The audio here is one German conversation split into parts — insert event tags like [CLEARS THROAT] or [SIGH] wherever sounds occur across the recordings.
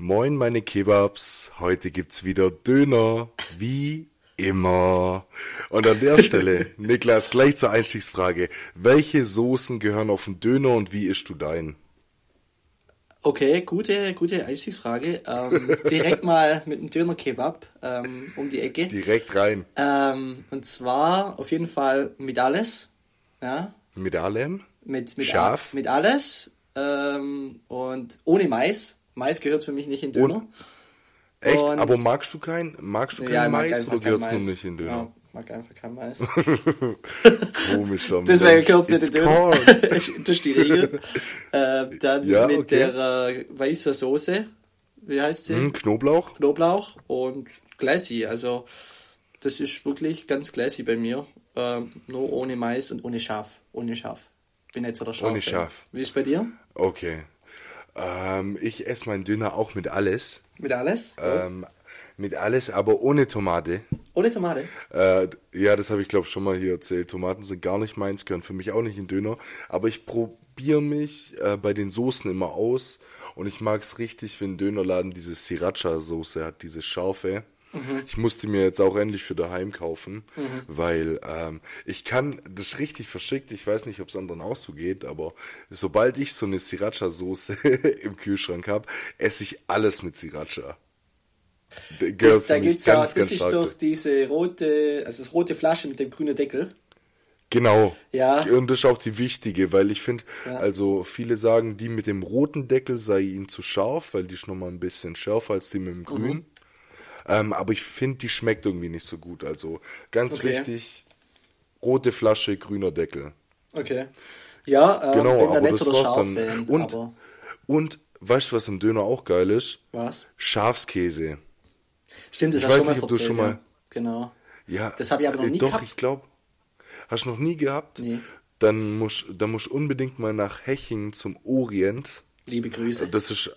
Moin meine Kebabs, heute gibt's wieder Döner, wie immer. Und an der Stelle, [LAUGHS] Niklas, gleich zur Einstiegsfrage. Welche Soßen gehören auf den Döner und wie ischst du deinen? Okay, gute, gute Einstiegsfrage. Ähm, direkt mal mit einem Döner-Kebab ähm, um die Ecke. Direkt rein. Ähm, und zwar auf jeden Fall mit alles. Ja, Mit allem? mit, mit, Scharf? Mit alles. Ähm, und ohne Mais. Mais gehört für mich nicht in Döner. Echt? Und- Aber magst du kein, magst du kein ja, ich mag Mais einfach oder gehört's Mais. nur nicht in Döner? Ja, mag einfach kein Mais. [LAUGHS] Komischer Deswegen gehört es nicht in Döner. [LAUGHS] das ist die Regel. [LAUGHS] äh, dann Ja, mit okay. der äh, weißen Soße. Wie heißt sie? Hm, Knoblauch? Knoblauch und classy. Also das ist wirklich ganz classy bei mir. Ähm, nur ohne Mais und ohne Schaf. Ohne Schaf. Bin jetzt so der Schaf. Ohne Schaf. Wie ist bei dir? Okay. Ähm, ich esse meinen Döner auch mit alles. Mit alles? Ähm, mit alles, aber ohne Tomate. Ohne Tomate? Äh, ja, das habe ich glaube schon mal hier erzählt. Tomaten sind gar nicht meins, gehören für mich auch nicht in Döner. Aber ich probiere mich äh, bei den Soßen immer aus. Und ich mag es richtig, wenn ein Dönerladen diese Sriracha-Soße hat, diese scharfe. Ich musste mir jetzt auch endlich für daheim kaufen, weil ähm, ich kann, das richtig verschickt, ich weiß nicht, ob es anderen auch so geht, aber sobald ich so eine Sriracha-Soße [LAUGHS] im Kühlschrank habe, esse ich alles mit Sriracha. Das, da geht's ja, ganz, das ganz ist stark doch diese rote, also das rote Flasche mit dem grünen Deckel. Genau. Ja. Und das ist auch die wichtige, weil ich finde, Ja. also viele sagen, die mit dem roten Deckel sei ihnen zu scharf, weil die ist nochmal ein bisschen schärfer als die mit dem grünen. Mhm. Ähm, aber ich finde, die schmeckt irgendwie nicht so gut. Also ganz Okay. wichtig, rote Flasche, grüner Deckel. Okay. Ja, ähm, Genau, bin da nicht so der. Schaf-Fan. Und, aber und weißt du, was im Döner auch geil ist? was? Schafskäse. Stimmt, das Ich hast du weiß schon mal nicht, ob du schon ja. mal- Genau. Ja, Das habe ich aber noch äh, nie Doch, gehabt. ich glaube. Hast du noch nie gehabt? Nee. Dann musst dann musst unbedingt mal nach Hechingen zum Orient. Liebe Grüße. Das ist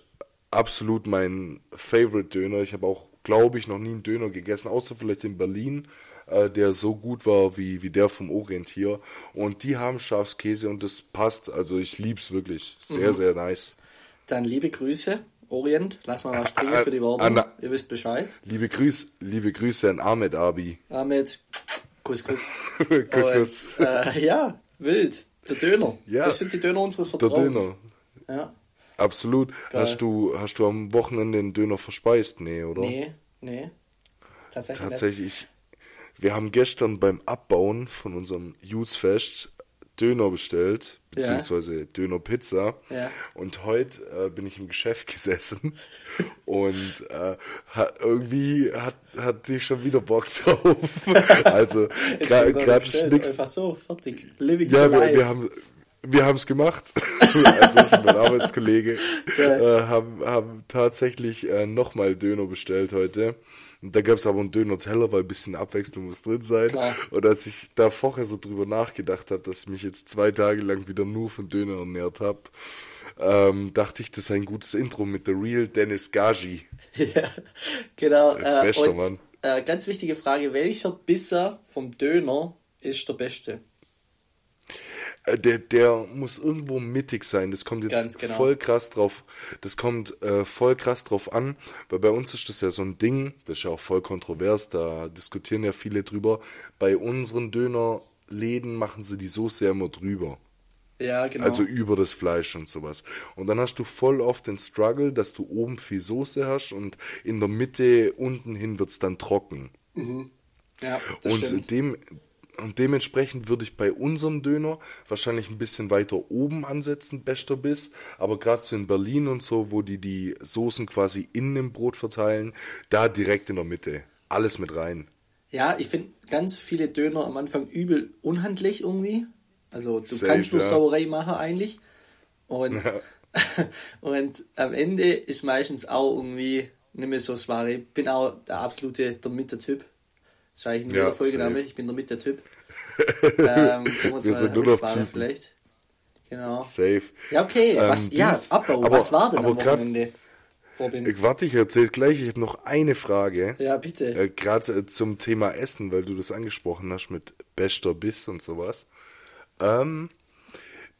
absolut mein Favorite Döner. Ich habe auch, glaube ich, noch nie einen Döner gegessen, außer vielleicht in Berlin, äh, der so gut war wie, wie der vom Orient hier. Und die haben Schafskäse und das passt. Also ich lieb's wirklich. Sehr, Mhm. sehr nice. Dann liebe Grüße, Orient. Lass mal was springen Äh, für die Werbung. Anna- Ihr wisst Bescheid. Liebe Grüße, liebe Grüße an Ahmed Abi. Ahmed, Kuss, Kuss. [LAUGHS] Kuss, Und, Kuss. Äh, ja, wild. Der Döner. Ja. Das sind die Döner unseres Der Vertrauens. Döner. Ja. Absolut. Geil. Hast du, hast du am Wochenende den Döner verspeist? Nee, oder? Nee, nee. Tatsächlich. Tatsächlich, wir haben gestern beim Abbauen von unserem Youthfest Döner bestellt, Ja. beziehungsweise Döner-Pizza. Ja. Und heute äh, bin ich im Geschäft [LAUGHS] gesessen und äh, hat, irgendwie hat, hat die schon wieder Bock drauf. [LAUGHS] also gerade nix. Einfach so, fertig. Living Ja, wir, wir haben wir haben es gemacht. [LAUGHS] also ich und mein Arbeitskollege äh, haben, haben tatsächlich äh, nochmal Döner bestellt heute. Und da gab es aber einen Döner-Teller, weil ein bisschen Abwechslung muss drin sein. Klar. Und als ich da vorher so drüber nachgedacht habe, dass ich mich jetzt zwei Tage lang wieder nur von Döner ernährt habe, ähm, dachte ich, das ist ein gutes Intro mit The Real Dennis Gaji. [LAUGHS] Ja, genau. Äh, Bester und, Mann. Äh, ganz wichtige Frage: Welcher Bisser vom Döner ist der beste? Äh, Der, der muss irgendwo mittig sein. Das kommt jetzt genau. voll krass drauf. Das kommt äh, voll krass drauf an, weil bei uns ist das ja so ein Ding, das ist ja auch voll kontrovers, da diskutieren ja viele drüber. Bei unseren Dönerläden machen sie die Soße ja immer drüber. Ja, genau. Also über das Fleisch und sowas. Und dann hast du voll oft den Struggle, dass du oben viel Soße hast und in der Mitte unten hin wird's dann trocken. ja, das Und stimmt. dem und dementsprechend würde ich bei unserem Döner wahrscheinlich ein bisschen weiter oben ansetzen, bester Biss. Aber gerade so in Berlin und so, wo die die Soßen quasi in dem Brot verteilen, da direkt in der Mitte. Alles mit rein. Ja, ich finde ganz viele Döner am Anfang übel unhandlich irgendwie. Also du Safe, kannst nur ja. Sauerei machen eigentlich. Und, [LAUGHS] und am Ende ist meistens auch irgendwie nicht mehr so das Wahre. Ich bin auch der absolute der Mitte-Typ. Ist eigentlich ein Ja, Folgename. Ich bin der Mitte-Typ. [LAUGHS] ähm, können wir uns Wir mal nur Typen. vielleicht. Genau. Safe. Ja, okay. Ähm, was, ja, Dings. Abbau. Aber- was war denn am grad- Wochenende, Robin? Ich, warte, ich erzähl gleich. Ich habe noch eine Frage. ja, bitte. Äh, Gerade äh, zum Thema Essen, weil du das angesprochen hast mit bester Biss und sowas. Ähm,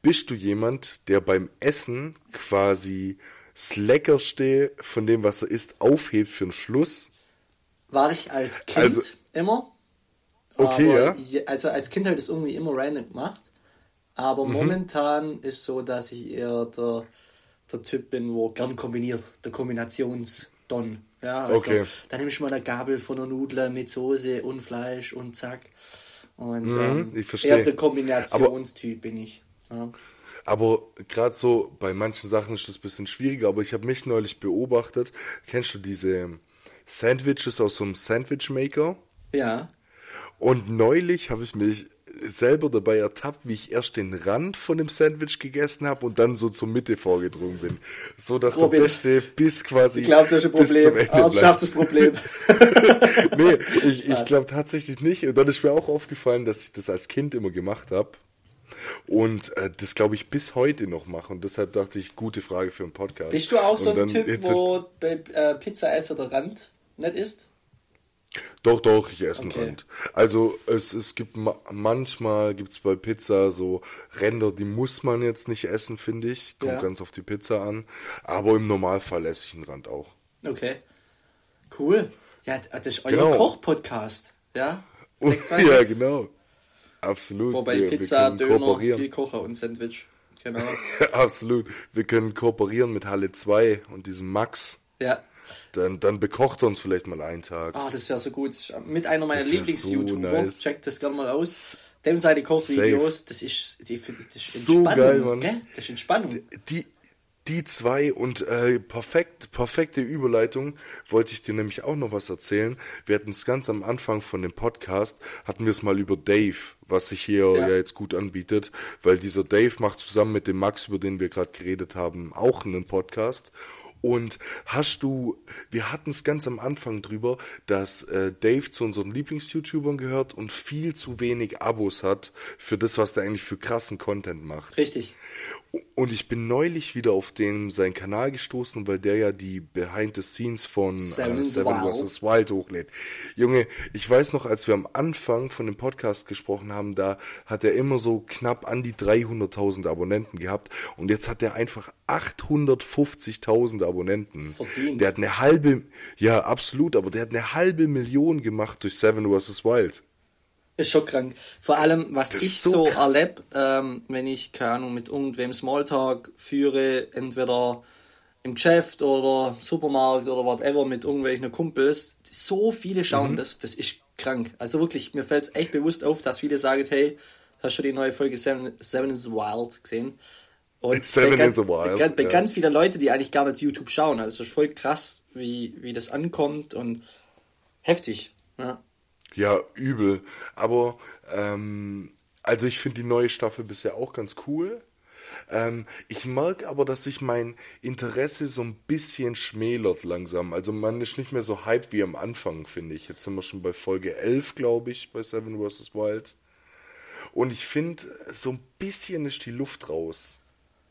bist du jemand, der beim Essen quasi das Leckerste von dem, was er isst, aufhebt für den Schluss. War ich als Kind also, immer. Okay, ja. Je, also als Kind habe ich das irgendwie immer random gemacht. Aber mhm. momentan ist so, dass ich eher der, der Typ bin, wo gern kombiniert, der Kombinationsdon. Ja, also okay. dann nehme ich mal eine Gabel von der Nudel mit Soße und Fleisch und zack. Und mhm, ähm, ich verstehe. eher der Kombinationstyp bin ich. Ja. Aber gerade so bei manchen Sachen ist das ein bisschen schwieriger, aber ich habe mich neulich beobachtet. Kennst du diese Sandwiches aus so einem Sandwich Maker? Ja. Und neulich habe ich mich selber dabei ertappt, wie ich erst den Rand von dem Sandwich gegessen habe und dann so zur Mitte vorgedrungen bin. So dass Robin, der beste Biss quasi. Ich glaube, das ist ein Problem. Arzt schafft das Problem. [LAUGHS] nee, ich, ich glaube tatsächlich nicht. Und dann ist mir auch aufgefallen, dass ich das als Kind immer gemacht habe. Und äh, das glaube ich bis heute noch mache. Und deshalb dachte ich, gute Frage für einen Podcast. Bist du auch so ein Typ, wo bei äh, Pizza Esser der Rand nicht ist? Doch, doch, ich esse okay. einen Rand. Also es, es gibt manchmal gibt's bei Pizza so Ränder, die muss man jetzt nicht essen, finde ich. Kommt ja. ganz auf die Pizza an. Aber im Normalfall esse ich einen Rand auch. Okay. Cool. Ja, das ist euer genau. Koch-Podcast. Ja? 6, [LAUGHS] 2, ja, genau. Absolut. Wobei wir, Pizza, wir Döner, viel Kocher und Sandwich. Genau. [LAUGHS] Absolut. Wir können kooperieren mit Halle 2 und diesem Max. Ja. Dann, dann bekocht er uns vielleicht mal einen Tag. Ah, das wäre so gut. Mit einer meiner Lieblings-YouTuber. So nice. Checkt das gerne mal aus. Dem seine Kochvideos, das ist, die, das ist Entspannung. So geil, Mann. Gell? Das ist Entspannung. Die, die zwei und äh, perfekt, perfekte Überleitung wollte ich dir nämlich auch noch was erzählen. Wir hatten es ganz am Anfang von dem Podcast, hatten wir es mal über Dave, was sich hier ja. ja. jetzt gut anbietet, weil dieser Dave macht zusammen mit dem Max, über den wir gerade geredet haben, auch einen Podcast. Und hast du, wir hatten es ganz am Anfang drüber, dass äh, Dave zu unseren Lieblings-YouTubern gehört und viel zu wenig Abos hat für das, was der eigentlich für krassen Content macht. Richtig. Und ich bin neulich wieder auf den seinen Kanal gestoßen, weil der ja die Behind the Scenes von Seven, äh, Seven vs. Wild hochlädt. Junge, ich weiß noch, als wir am Anfang von dem Podcast gesprochen haben, da hat er immer so knapp an die 300.000 Abonnenten gehabt und jetzt hat er einfach 850.000 Abonnenten. Verdient. Der hat eine halbe, ja absolut, aber der hat eine halbe Million gemacht durch Seven vs. Wild. Ist schon krank. Vor allem, was ich so, so erlebe, ähm, wenn ich, keine Ahnung, mit irgendwem Smalltalk führe, entweder im Geschäft oder Supermarkt oder whatever mit irgendwelchen Kumpels, so viele schauen mhm. das, das ist krank. Also wirklich, mir fällt es echt bewusst auf, dass viele sagen, hey, hast du die neue Folge Seven, Seven is Wild gesehen? Und [LAUGHS] Seven bei, is ganz, wild, bei, bei ja. ganz viele Leute, die eigentlich gar nicht YouTube schauen. Also es ist voll krass, wie, wie das ankommt und heftig. Ja. Ja, übel. Aber, ähm, also ich finde die neue Staffel bisher auch ganz cool. Ähm, ich merke aber, dass sich mein Interesse so ein bisschen schmälert langsam. Also man ist nicht mehr so hyped wie am Anfang, finde ich. Jetzt sind wir schon bei Folge 11, glaube ich, bei Seven vs. Wild. Und ich finde, so ein bisschen ist die Luft raus.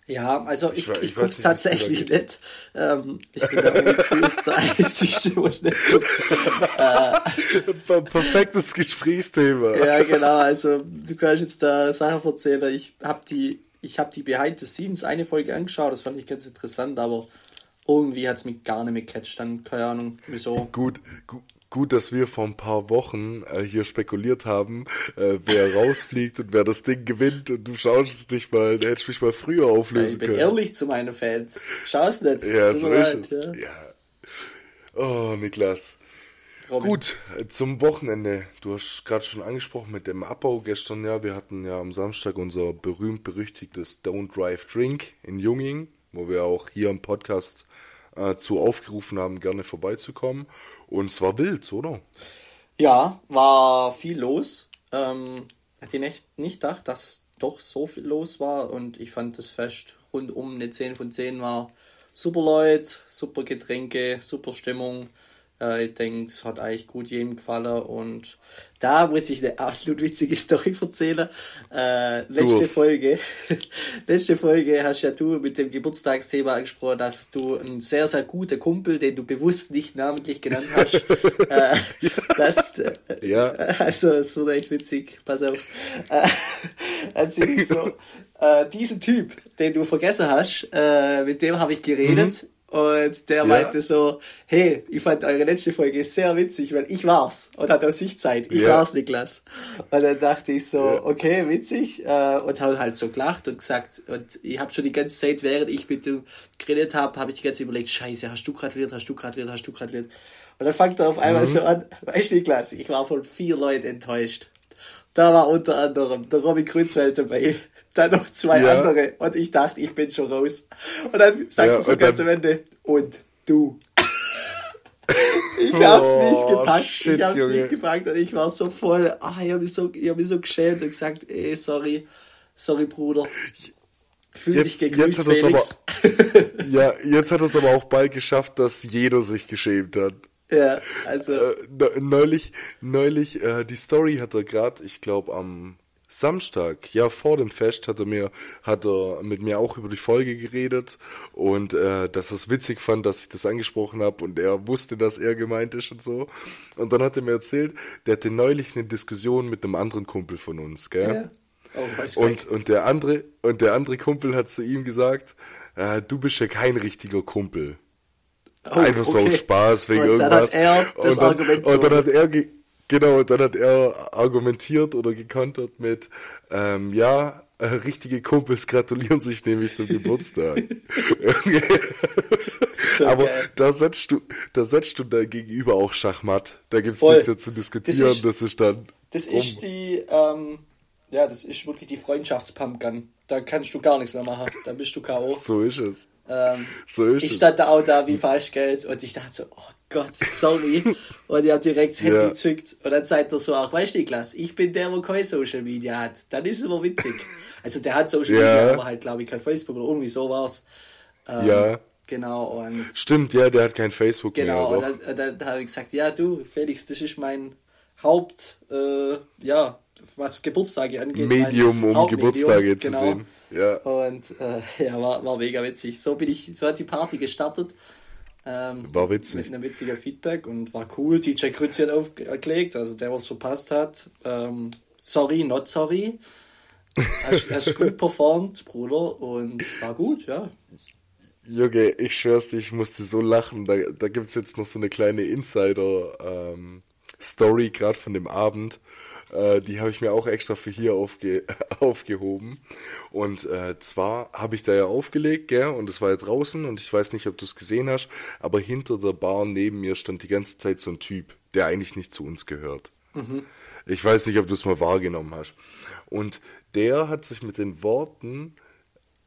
Ja, also ich, ich, ich gucke es tatsächlich nicht. Ähm, ich bin da [LAUGHS] gefühlt der Einzige, wo es nicht guckt. Äh, [LAUGHS] Perfektes Gesprächsthema. Ja, genau. Also du kannst jetzt da Sachen erzählen. Ich habe die, ich habe die Behind the Scenes eine Folge angeschaut. Das fand ich ganz interessant, aber irgendwie hat es mich gar nicht mehr gecatcht. Dann keine Ahnung, wieso. Gut, gut gut, dass wir vor ein paar Wochen äh, hier spekuliert haben, äh, wer [LAUGHS] rausfliegt und wer das Ding gewinnt und du schaust es nicht mal, der hätte mich mal früher auflösen können. Ich bin ehrlich zu meinen Fans. Schaust nicht. Ja, so ist ja. ja. Oh, Niklas. Robin. Gut, äh, zum Wochenende. Du hast gerade schon angesprochen mit dem Abbau gestern. Ja, wir hatten ja am Samstag unser berühmt-berüchtigtes Don't Drive Drink in Junging, wo wir auch hier im Podcast äh, zu aufgerufen haben, gerne vorbeizukommen. Und es war wild, oder? Ja, war viel los. Ähm, hätte ich nicht, nicht gedacht, dass es doch so viel los war. Und ich fand das Fest rundum eine 10 von 10 war super Leute, super Getränke, super Stimmung. Äh, ich denke, es hat eigentlich gut jedem gefallen und da muss ich eine absolut witzige [LAUGHS] Story erzählen. Äh, letzte Folge, [LAUGHS] letzte Folge hast ja du mit dem Geburtstagsthema angesprochen, dass du einen sehr, sehr guten Kumpel, den du bewusst nicht namentlich genannt hast, [LAUGHS] äh, dass, äh, ja. also es wurde echt witzig, pass auf. Äh, also so, äh, diesen Typ, den du vergessen hast, äh, mit dem habe ich geredet. Mhm. Und der ja. meinte so, hey, ich fand eure letzte Folge sehr witzig, weil ich war's. Und hat aus sich Zeit, ich ja. war's, Niklas. Und dann dachte ich so, ja. okay, witzig. Äh, und hat halt so gelacht und gesagt, und ich habe schon die ganze Zeit, während ich mit dem geredet habe, habe ich die ganze Zeit überlegt, scheiße, hast du gratuliert, hast du gratuliert, hast du gratuliert. Und dann fängt er auf einmal mhm. so an, weißt du, Niklas, ich war von vier Leuten enttäuscht. Da war unter anderem der Robin Grünzwelt dabei, dann noch zwei ja. andere und ich dachte, ich bin schon raus. Und dann sagt ja, er so ganz am Ende, und du. [LAUGHS] ich hab's oh, nicht gepackt, shit, ich hab's Junge. nicht gepackt und ich war so voll, ah, ich hab mich so, ich hab mich so geschämt und gesagt, ey, sorry, sorry Bruder. Fühl jetzt, dich gegrüßt, jetzt Felix. Aber, [LAUGHS] ja, jetzt hat es aber auch bald geschafft, dass jeder sich geschämt hat. Ja, also. Äh, neulich, neulich, äh, die Story hat er gerade, ich glaube, am Samstag, ja vor dem Fest, hat er mir, hat er mit mir auch über die Folge geredet und äh, dass er es witzig fand, dass ich das angesprochen habe und er wusste, dass er gemeint ist und so. Und dann hat er mir erzählt, der hatte neulich eine Diskussion mit einem anderen Kumpel von uns, gell? Ja. Oh, und, und der andere, und der andere Kumpel hat zu ihm gesagt, äh, du bist ja kein richtiger Kumpel. Oh, Einfach okay. so aus Spaß wegen und irgendwas. Dann hat er das und, dann, Argument und dann hat er Genau, dann hat er argumentiert oder gekontert mit, ähm, ja, äh, richtige Kumpels gratulieren sich nämlich zum Geburtstag. [LAUGHS] so Aber da setzt du, da setzt du da gegenüber auch Schachmatt. Da gibt's Voll. nichts mehr zu diskutieren. Das ist, das ist dann. Das um. ist die, ähm, ja, das ist wirklich die Freundschaftspumpgun. Da kannst du gar nichts mehr machen. Da bist du K.O. So ist es. Ähm, so ich stand da auch da wie Falschgeld und ich dachte so, oh Gott, sorry. [LAUGHS] und ich habe direkt das Handy ja. gezückt und dann sagt er so auch, weißt du Niklas, ich bin der, der kein Social Media hat. Dann ist es immer witzig. [LAUGHS] Also der hat Social ja. Media, aber halt glaube ich kein Facebook oder irgendwie so war's. Ähm, ja. Genau, und. Stimmt, ja, der hat kein Facebook genau, mehr. Genau, und dann, dann, dann habe ich gesagt, ja du, Felix, das ist mein Haupt, äh, ja, was Geburtstage angeht. Medium, um Geburtstage zu genau. sehen. Ja. Und äh, [LAUGHS] ja, war, war mega witzig. So bin ich, so hat die Party gestartet. Ähm, war witzig. Mit einem witzigen Feedback und war cool. DJ Krützi hat aufgelegt, also der, was verpasst hat. Ähm, sorry, not sorry. Hast, [LAUGHS] hast gut performt, Bruder, und war gut, ja. Junge, ich schwör's dir, ich musste so lachen. Da, da gibt's jetzt noch so eine kleine Insider-Story, ähm, gerade von dem Abend. Äh, die habe ich mir auch extra für hier aufge [LAUGHS] aufgehoben. Und äh, zwar habe ich da ja aufgelegt, gell, und es war ja draußen und ich weiß nicht, ob du es gesehen hast, aber hinter der Bar neben mir stand die ganze Zeit so ein Typ, der eigentlich nicht zu uns gehört. Mhm. Ich weiß nicht, ob du es mal wahrgenommen hast. Und der hat sich mit den Worten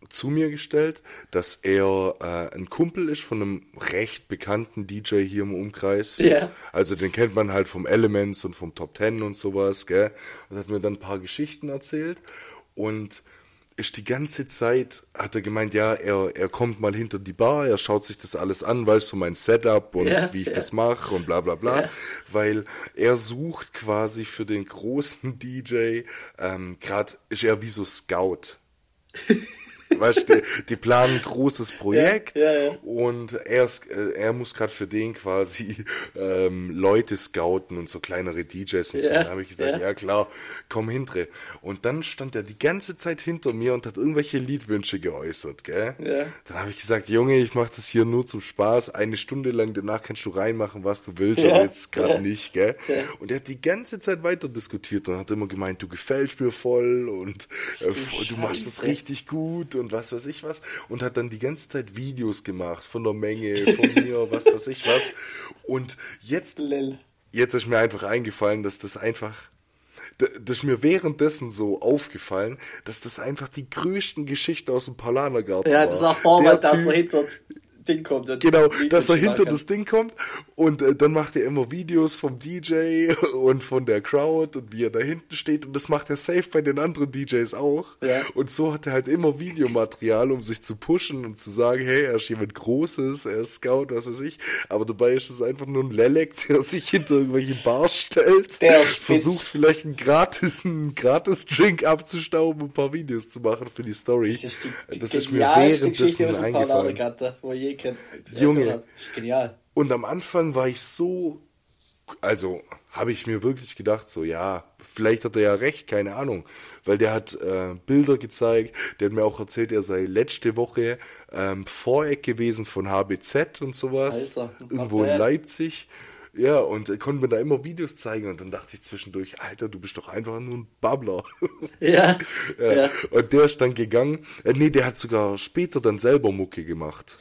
zu mir gestellt, dass er äh, ein Kumpel ist von einem recht bekannten DJ hier im Umkreis. Ja. Also den kennt man halt vom Elements und vom Top Ten und sowas, gell? Und hat mir dann ein paar Geschichten erzählt und ist die ganze Zeit, hat er gemeint, ja, er, er kommt mal hinter die Bar, er schaut sich das alles an, weißt du, mein Setup und ja, wie ich ja. das mache und bla bla bla, ja. weil er sucht quasi für den großen [LAUGHS] DJ, ähm, gerade ist er wie so Scout. [LAUGHS] weißt du, die, planen ein großes Projekt ja, ja, ja. und er, ist, äh, er muss gerade für den quasi ähm, Leute scouten und so kleinere DJs und so. Dann habe ich gesagt, ja. klar, komm hinter. Und dann stand er die ganze Zeit hinter mir und hat irgendwelche Liedwünsche geäußert, gell? Ja. Dann habe ich gesagt, Junge, ich mache das hier nur zum Spaß, eine Stunde lang, danach kannst du reinmachen, was du willst, aber jetzt gerade nicht, gell? Und er hat die ganze Zeit weiter diskutiert und hat immer gemeint, du gefällst mir voll und äh, du machst das richtig gut und und was weiß ich was und hat dann die ganze Zeit Videos gemacht von der Menge, von [LAUGHS] mir, was weiß ich was. Und jetzt, jetzt ist mir einfach eingefallen, dass das einfach das ist mir währenddessen so aufgefallen, dass das einfach die größten Geschichten aus dem Palanergarten Ja, das war Vorwand, dass er hinter Ding kommt. Genau, dass er hinter das Ding kommt Und äh, dann macht er immer Videos vom DJ [LAUGHS] und von der Crowd und wie er da hinten steht. Und das macht er safe bei den anderen DJs auch. Ja. Und so hat er halt immer Videomaterial, um sich zu pushen und zu sagen, hey, er ist jemand Großes, er ist Scout, was weiß ich. Aber dabei ist es einfach nur ein Lelek, der sich hinter irgendwelche Bars stellt, Der versucht vielleicht einen gratis, einen gratis Drink abzustauben und ein paar Videos zu machen für die Story. Das ist die, die das ist mir genialste Geschichte aus dem eingefallen. Paulaner-Gatter, wo ich je kennt. Junge. Genial. Und am Anfang war ich so, also habe ich mir wirklich gedacht, so ja, vielleicht hat er ja recht, keine Ahnung, weil der hat äh, Bilder gezeigt, der hat mir auch erzählt, er sei letzte Woche ähm, Voreck gewesen von HBZ und sowas, Alter, irgendwo in. Leipzig. Ja, und er konnte mir da immer Videos zeigen und dann dachte ich zwischendurch, Alter, du bist doch einfach nur ein Babbler. [LAUGHS] Ja, ja. ja. Und der ist dann gegangen, äh, nee, der hat sogar später dann selber Mucke gemacht.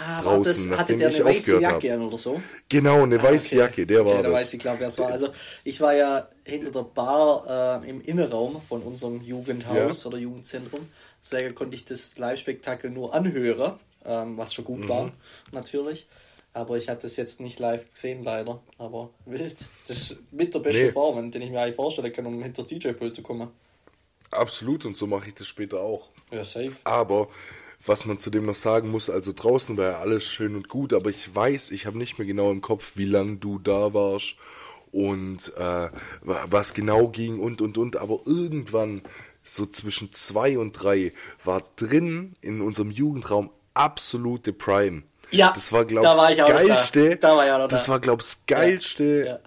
Ah, war das, draußen, hatte der eine weiße Jacke an oder so? Genau, eine weiße Okay. Jacke, der war okay, da das. weiß ich, glaube wer es war. Also ich war ja hinter der Bar äh, im Innenraum von unserem Jugendhaus Ja. oder Jugendzentrum. Deswegen konnte ich das Live-Spektakel nur anhören, ähm, was schon gut Mhm. war, natürlich. Aber ich habe das jetzt nicht live gesehen, leider. Aber wild. Das ist mit der beste Nee. Form, den ich mir eigentlich vorstellen kann, um hinter das DJ-Pult zu kommen. Absolut, und so mache ich das später auch. Ja, safe. Aber was man zudem noch sagen muss, also draußen war ja alles schön und gut, aber ich weiß, ich habe nicht mehr genau im Kopf, wie lang du da warst und äh, wa- was genau ging und und und, aber irgendwann so zwischen zwei und drei war drin in unserem Jugendraum absolute Prime. Ja, das war da glaub's war ich noch da. geilste. Da war ich auch noch das da. war glaub's geilste Ja.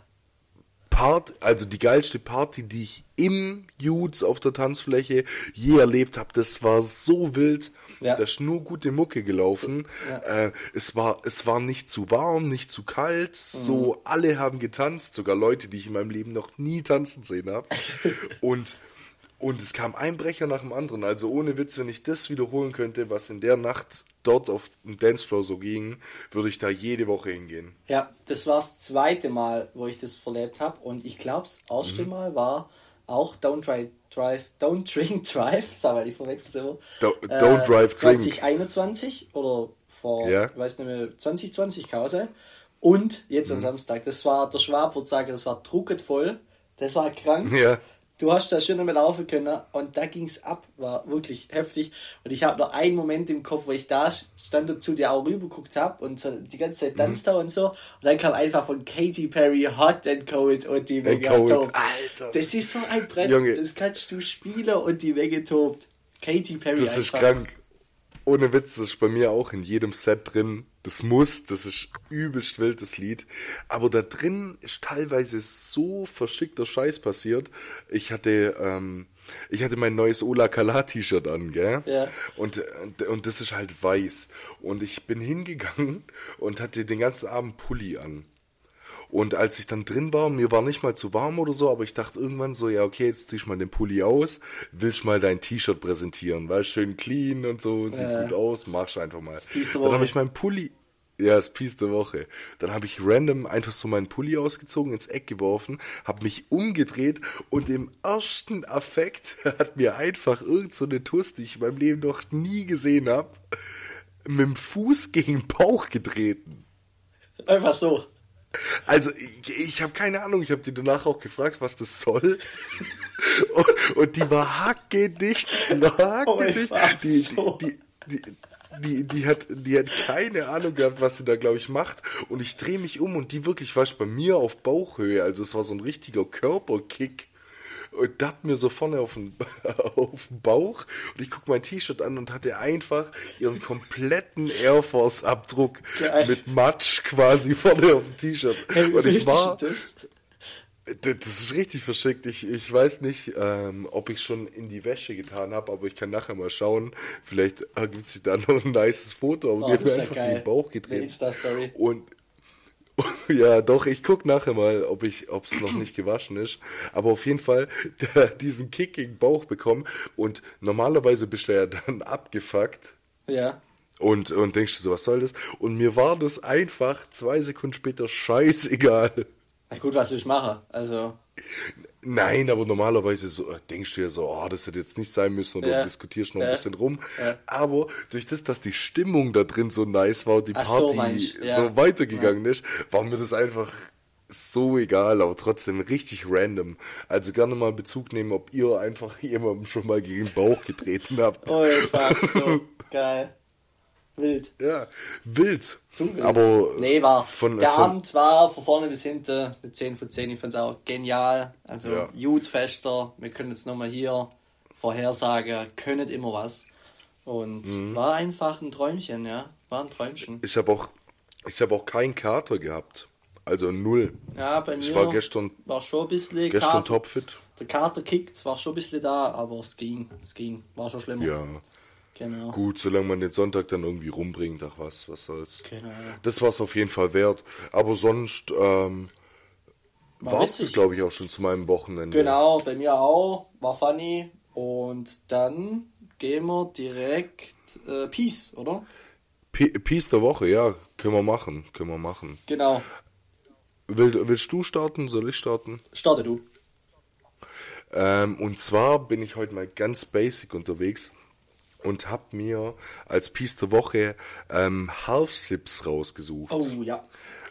Part, also die geilste Party, die ich im Judes auf der Tanzfläche je erlebt habe. Das war so wild. Ja. Da ist nur gute Mucke gelaufen. Ja. Äh, es, war, es war nicht zu warm, nicht zu kalt. So, Mhm. alle haben getanzt, sogar Leute, die ich in meinem Leben noch nie tanzen sehen habe. [LAUGHS] und, und es kam ein Brecher nach dem anderen. Also ohne Witz, wenn ich das wiederholen könnte, was in der Nacht dort auf dem Dancefloor so ging, würde ich da jede Woche hingehen. Ja, das war das zweite Mal, wo ich das verlebt habe. Und ich glaube, das erste Mhm. Mal war auch Don't Drive, Drive Don't Drink Drive, sag mal, ich verwechsel es immer. Do- don't drive, drink. 2021 oder vor, Ja. ich weiß nicht mehr, 2020 Kause. Und jetzt Mhm. am Samstag, das war, der Schwab würde sagen, das war druckend voll. Das war krank. Ja. Du hast da schön damit laufen können und da ging's ab, war wirklich heftig. Und ich habe noch einen Moment im Kopf, wo ich da stand und zu dir auch rübergeguckt habe und so die ganze Mhm. Zeit tanzt da und so. Und dann kam einfach von Katy Perry Hot and Cold und die Menge Cold, tobt. Alter. Das ist so ein Brett, Junge. das kannst du spielen und die Menge tobt. Katy Perry Das ist einfach. krank. Ohne Witz, das ist bei mir auch in jedem Set drin. Das muss, das ist übelst wild, das Lied. Aber da drin ist teilweise so verschickter Scheiß passiert. Ich hatte, ähm, ich hatte mein neues Ola Kala T-Shirt an, gell? Ja. Und, und, und das ist halt weiß. Und ich bin hingegangen und hatte den ganzen Abend Pulli an. Und als ich dann drin war, mir war nicht mal zu warm oder so, aber ich dachte irgendwann so, ja, okay, jetzt zieh ich mal den Pulli aus, willst mal dein T-Shirt präsentieren, weil schön clean und so, sieht Ja. gut aus, mach's einfach mal. Dann habe ich meinen Pulli, ja, das Piece der Woche. Dann habe ich random einfach so meinen Pulli ausgezogen, ins Eck geworfen, habe mich umgedreht und im ersten Affekt [LAUGHS] hat mir einfach irgend so eine Tuss, die ich in meinem Leben noch nie gesehen habe, mit dem Fuß gegen den Bauch getreten. Einfach so. Also, ich, ich habe keine Ahnung, ich habe die danach auch gefragt, was das soll. [LAUGHS] und, und die war hackedicht, hackedicht. Oh, die, so. die, die, die, die, hat, die hat keine Ahnung gehabt, was sie da, glaube ich, macht. Und ich drehe mich um und die wirklich war bei mir auf Bauchhöhe. Also es war so ein richtiger Körperkick. Und dat mir so vorne auf den, [LAUGHS] auf den Bauch. Und ich guck mein T-Shirt an und hatte einfach ihren kompletten Air Force Abdruck Geil. mit Matsch quasi vorne auf dem T-Shirt. Hey, und ich war, das? Ist richtig verschickt. Ich, ich weiß nicht, ähm, ob ich schon in die Wäsche getan habe, aber ich kann nachher mal schauen. Vielleicht ergibt sich da noch ein nices Foto. Aber Oh, die hat mir einfach geil. in den Bauch Eine gedreht. Insta-Story. Und [LAUGHS] ja, doch, ich guck nachher mal, ob ich, ob es noch nicht gewaschen ist. Aber auf jeden Fall [LAUGHS] der, diesen Kick gegen den Bauch bekommen. Und normalerweise bist du ja dann [LAUGHS] abgefuckt. Ja. Und, und denkst du so, was soll das? Und mir war das einfach zwei Sekunden später scheißegal. Na gut, was ich machen? Also, Nein, aber normalerweise so, äh, denkst du ja so, oh, das hätte jetzt nicht sein müssen oder Ja. diskutierst noch Ja. ein bisschen rum. Ja. Aber durch das, dass die Stimmung da drin so nice war und die Ach so, Party ja. so weitergegangen ist, war mir das einfach so egal, aber trotzdem richtig random. Also gerne mal Bezug nehmen, ob ihr einfach [LAUGHS] jemandem schon mal gegen den Bauch getreten habt. Oh, fuck, so [LAUGHS] geil. Wild. Ja, wild. Zu wild. Aber nee, war. von, der von, Abend war von vorne bis hinten mit 10 von 10. Ich fand's auch genial. Also, Ja. Jutsfester. Wir können jetzt nochmal hier vorhersagen, können immer was. Und Mhm. war einfach ein Träumchen, ja. War ein Träumchen. Ich habe auch, ich habe auch keinen Kater gehabt. Also null. Ja, bei mir Ich war gestern, war schon ein bisschen gestern Kater, topfit. Der Kater kickt, war schon ein bisschen da, aber es ging. Es ging. War schon schlimmer. Ja. Genau. Gut, solange man den Sonntag dann irgendwie rumbringt, ach was, was soll's. Genau. Das war's auf jeden Fall wert. Aber sonst ähm, War witzig. glaube ich, auch schon zu meinem Wochenende. Genau, bei mir auch. War funny. Und dann gehen wir direkt äh, Peace, oder? P Peace der Woche, ja, können wir machen, können wir machen. Genau. Will, willst du starten? Soll ich starten? Starte du. Ähm, und zwar bin ich heute mal ganz basic unterwegs und habe mir als Piece der Woche ähm, Half-Sips rausgesucht. Oh ja.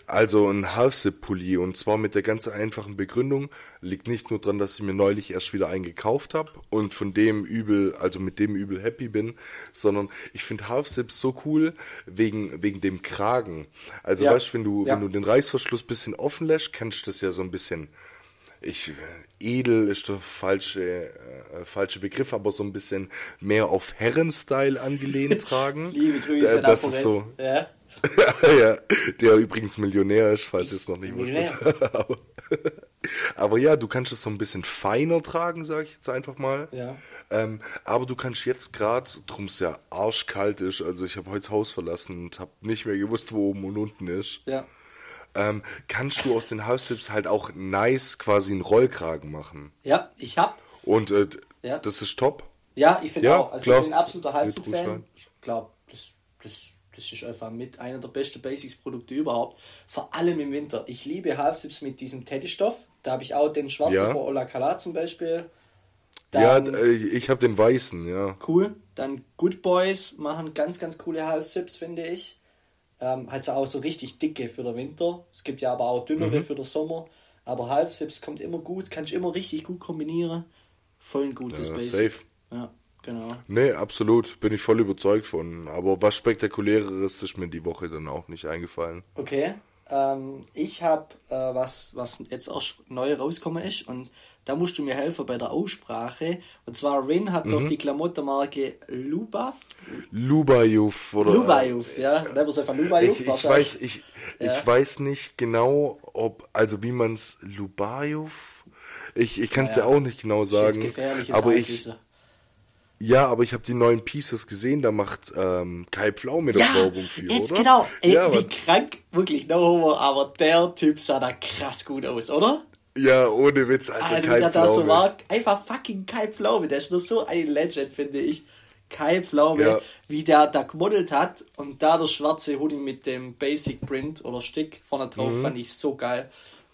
Also ein Half-Sip-Pulli und zwar mit der ganz einfachen Begründung, liegt nicht nur dran, dass ich mir neulich erst wieder einen gekauft habe und von dem übel, also mit dem übel happy bin, sondern ich finde Half-Sips so cool wegen, wegen dem Kragen. Also Ja. weißt du, wenn du, Ja. wenn du den Reißverschluss bisschen offen lässt, kannst du das ja so ein bisschen, ich, äh, edel ist der falsche, äh, falsche Begriff, aber so ein bisschen mehr auf Herrenstyle angelehnt [LAUGHS] tragen. Liebe Grüße, Äh, Das ist so, Ja. [LAUGHS] ja, der übrigens Millionär ist, falls ihr es noch nicht wusstet. aber, [LAUGHS] aber ja, du kannst es so ein bisschen feiner tragen, sage ich jetzt einfach mal. Ja. Ähm, aber du kannst jetzt gerade, drum es ja arschkalt ist, also ich habe heute das Haus verlassen und habe nicht mehr gewusst, wo oben und unten ist, Ja. ähm, kannst du aus den Halfzips halt auch nice quasi einen Rollkragen machen. Ja, ich hab. Und äh, Ja. das ist top. Ja, ich finde Ja, auch. Also klar. ich bin ein absoluter. Rutschwein. Ich glaube, das, das, das ist einfach mit einer der besten Basics-Produkte überhaupt. Vor allem im Winter. Ich liebe Halfsips mit diesem Teddystoff. Da habe ich auch den schwarzen Ja. von Ola Kala zum Beispiel. ja, Dann- äh, ich habe den weißen, ja. cool. Dann Good Boys machen ganz, ganz coole Half-Sips, finde ich. Ähm, halt auch so richtig dicke für den Winter. Es gibt ja aber auch dünnere Mhm. für den Sommer. Aber Half-Sips kommt immer gut, kannst immer richtig gut kombinieren. Voll ein gutes Ja, Basic. safe. Ja, genau. Nee, absolut. Bin ich voll überzeugt von. Aber was Spektakuläres ist mir die Woche dann auch nicht eingefallen. Okay. Ähm, ich habe äh, was, was jetzt erst neu rausgekommen ist und da musst du mir helfen bei der Aussprache. Und zwar Rin hat Mhm. doch die Klamottenmarke Lubaf. Lubayuf oder. Lubayuf, ja. Nennen wir es einfach Lubayuf. Ich, ich weiß, ich, Ja. ich weiß nicht genau, ob, also wie man es Lubayuf. Ich, ich kann es Ja. ja auch nicht genau sagen. Aber ich, ja, aber ich habe die neuen Pieces gesehen, da macht ähm, Kai Pflaume das Ja, Werbung für, jetzt oder? genau. Ey, ja, wie krank, wirklich, no homo, aber der Typ sah da krass gut aus, oder? ja, ohne Witz, Alter, Alter, Kai da so Pflaume. war, einfach fucking Kai Pflaume, der ist nur so ein Legend, finde ich. Kai Pflaume, Ja. wie der da gemodelt hat und da der schwarze Hoodie mit dem Basic Print oder Stick vorne drauf, fand ich so geil.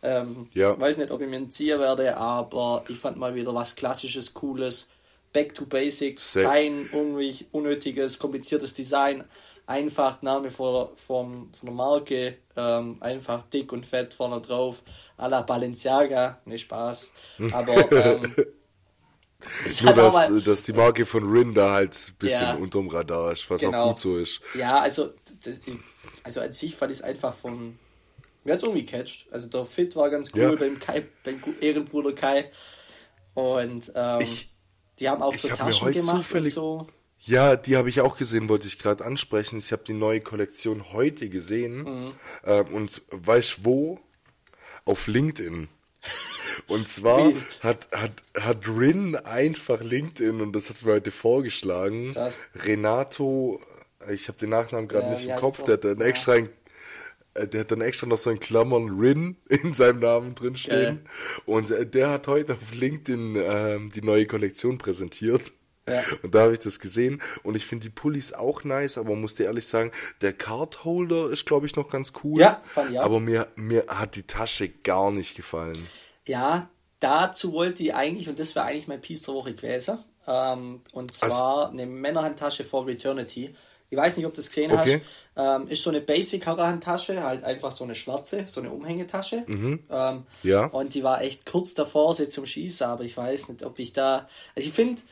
Ähm. Ja. Weiß nicht, ob ich mir einen ziehen werde, aber ich fand mal wieder was Klassisches, Cooles. Back to Basics, Sehr- kein unnötig, unnötiges, kompliziertes Design. Einfach Name von, von, von der Marke, ähm, einfach dick und fett vorne drauf. A la Balenciaga, ne Spaß. [LAUGHS] Aber ähm, [LAUGHS] Nur, dass, mal, dass die Marke von Rin da halt ein bisschen Ja. unterm Radar ist, was Genau. auch gut so ist. Ja, also, das, also an sich fand ich es einfach von. Mir hat es irgendwie catcht. Also der Fit war ganz cool Ja. beim Kai, beim Ehrenbruder Kai. Und ähm, Ich- die haben auch so Taschen gemacht zufällig- und so. Ja, die habe ich auch gesehen, wollte ich gerade ansprechen. Ich habe die neue Kollektion heute gesehen. Mhm. Ähm, und weißt wo? Auf LinkedIn. [LAUGHS] Und zwar hat, hat, hat Rin einfach LinkedIn, und das hat mir heute vorgeschlagen, Krass. Renato, ich habe den Nachnamen gerade Ja, nicht im Kopf, der? hat dann Ja. extra ein äh, der hat dann extra noch so in Klammern Rin in seinem Namen drin stehen. Geil. Und äh, der hat heute auf LinkedIn ähm, die neue Kollektion präsentiert. Ja. Und da habe ich das gesehen. Und ich finde die Pullis auch nice, aber muss dir ehrlich sagen, der Cardholder ist, glaube ich, noch ganz cool. Ja, fand ich auch. Aber mir, mir hat die Tasche gar nicht gefallen. Ja, dazu wollte ich eigentlich, und das wäre eigentlich mein Piece der Woche gewesen, ähm, und zwar also, eine Männerhandtasche for Eternity. Ich weiß nicht, ob du das gesehen okay. hast. Ähm, ist so eine Basic-Handtasche, halt einfach so eine schwarze, so eine Umhängetasche. Mhm. Ähm, ja. Und die war echt kurz davor, sie zum Schießen, aber ich weiß nicht, ob ich da. Also ich finde,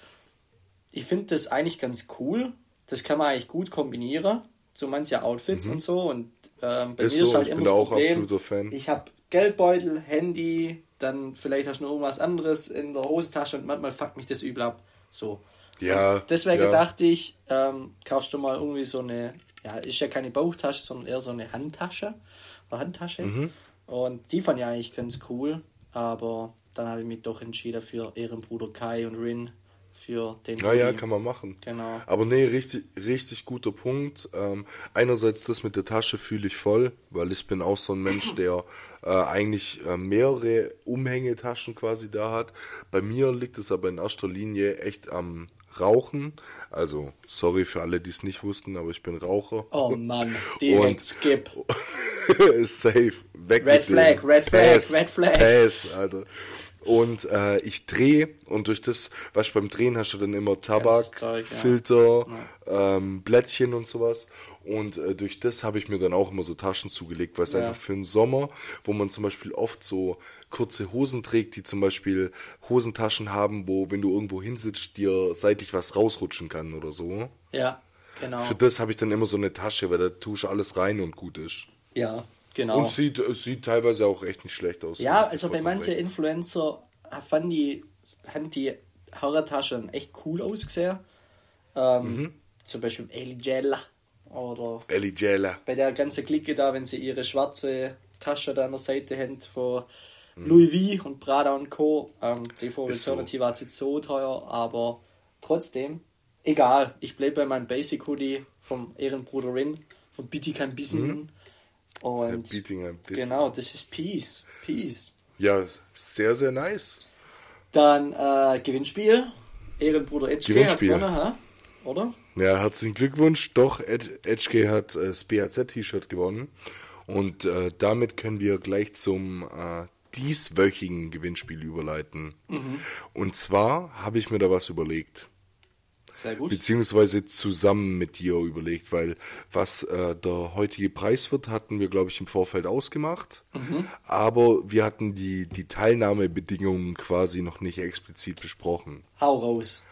ich finde das eigentlich ganz cool. Das kann man eigentlich gut kombinieren zu manchen Outfits mhm. und so. Und ähm, bei ist mir so, ist halt immer das Problem. Ich habe Geldbeutel, Handy, dann vielleicht hast du noch irgendwas anderes in der Hosentasche und manchmal fuckt mich das übel ab. So. Ja. Und deswegen ja. dachte ich, ähm, kaufst du mal irgendwie so eine, ja, ist ja keine Bauchtasche, sondern eher so eine Handtasche. Eine Handtasche. Mhm. Und die fand ich eigentlich ganz cool, aber dann habe ich mich doch entschieden für Ehrenbruder Kai und Rin für den. Naja, kann man machen. Genau. Aber nee, richtig, richtig guter Punkt. Ähm, einerseits das mit der Tasche fühle ich voll, weil ich bin auch so ein Mensch, [LAUGHS] der äh, eigentlich äh, mehrere Umhängetaschen quasi da hat. Bei mir liegt es aber in erster Linie echt am Rauchen. Also, sorry für alle, die es nicht wussten, aber ich bin Raucher. Oh Mann, direkt Und skip. [LAUGHS] safe. Weg Red Flag, Red Flag, Pass, Red Flag. Pass, Alter. Und äh, ich drehe und durch das, was beim Drehen hast du dann immer Tabak, Zeug. Filter, ja. Ähm, Blättchen und sowas. Und äh, durch das habe ich mir dann auch immer so Taschen zugelegt, weil es ja. einfach für den Sommer, wo man zum Beispiel oft so kurze Hosen trägt, die zum Beispiel Hosentaschen haben, wo, wenn du irgendwo hinsitzt, dir seitlich was rausrutschen kann oder so. Ja, genau. Für das habe ich dann immer so eine Tasche, weil da tue ich alles rein und gut ist. Ja, genau. Und sieht, es sieht teilweise auch echt nicht schlecht aus. Ja, also bei manchen Influencer fanden die, haben die Herrentaschen echt cool ausgesehen. Ähm, mhm. Zum Beispiel Ellie Jella oder Ellie Jella. bei der ganzen Clique da, wenn sie ihre schwarze Tasche da an der Seite haben von mhm. Louis V und Prada und Co. Ähm, die vor Eternity so. war jetzt so teuer, aber trotzdem, egal. Ich bleibe bei meinem Basic Hoodie vom Ehrenbruder Rin, von Bietigheim Bissingen. Mhm. Und ja, Bietigheim Bissingen. Genau, das ist Peace. Peace. Ja, sehr, sehr nice. Dann äh, Gewinnspiel. Ehrenbruder Edge hat gewonnen, ha? Oder? Ja, herzlichen Glückwunsch. Doch, Ed, Edge hat äh, das BHZ-T-Shirt gewonnen. Und äh, damit können wir gleich zum äh, dieswöchigen Gewinnspiel überleiten. Mhm. Und zwar habe ich mir da was überlegt. Sehr gut. Beziehungsweise zusammen mit dir überlegt, weil was äh, der heutige Preis wird, hatten wir, glaube ich, im Vorfeld ausgemacht. Mhm. Aber wir hatten die, die Teilnahmebedingungen quasi noch nicht explizit besprochen. Hau raus.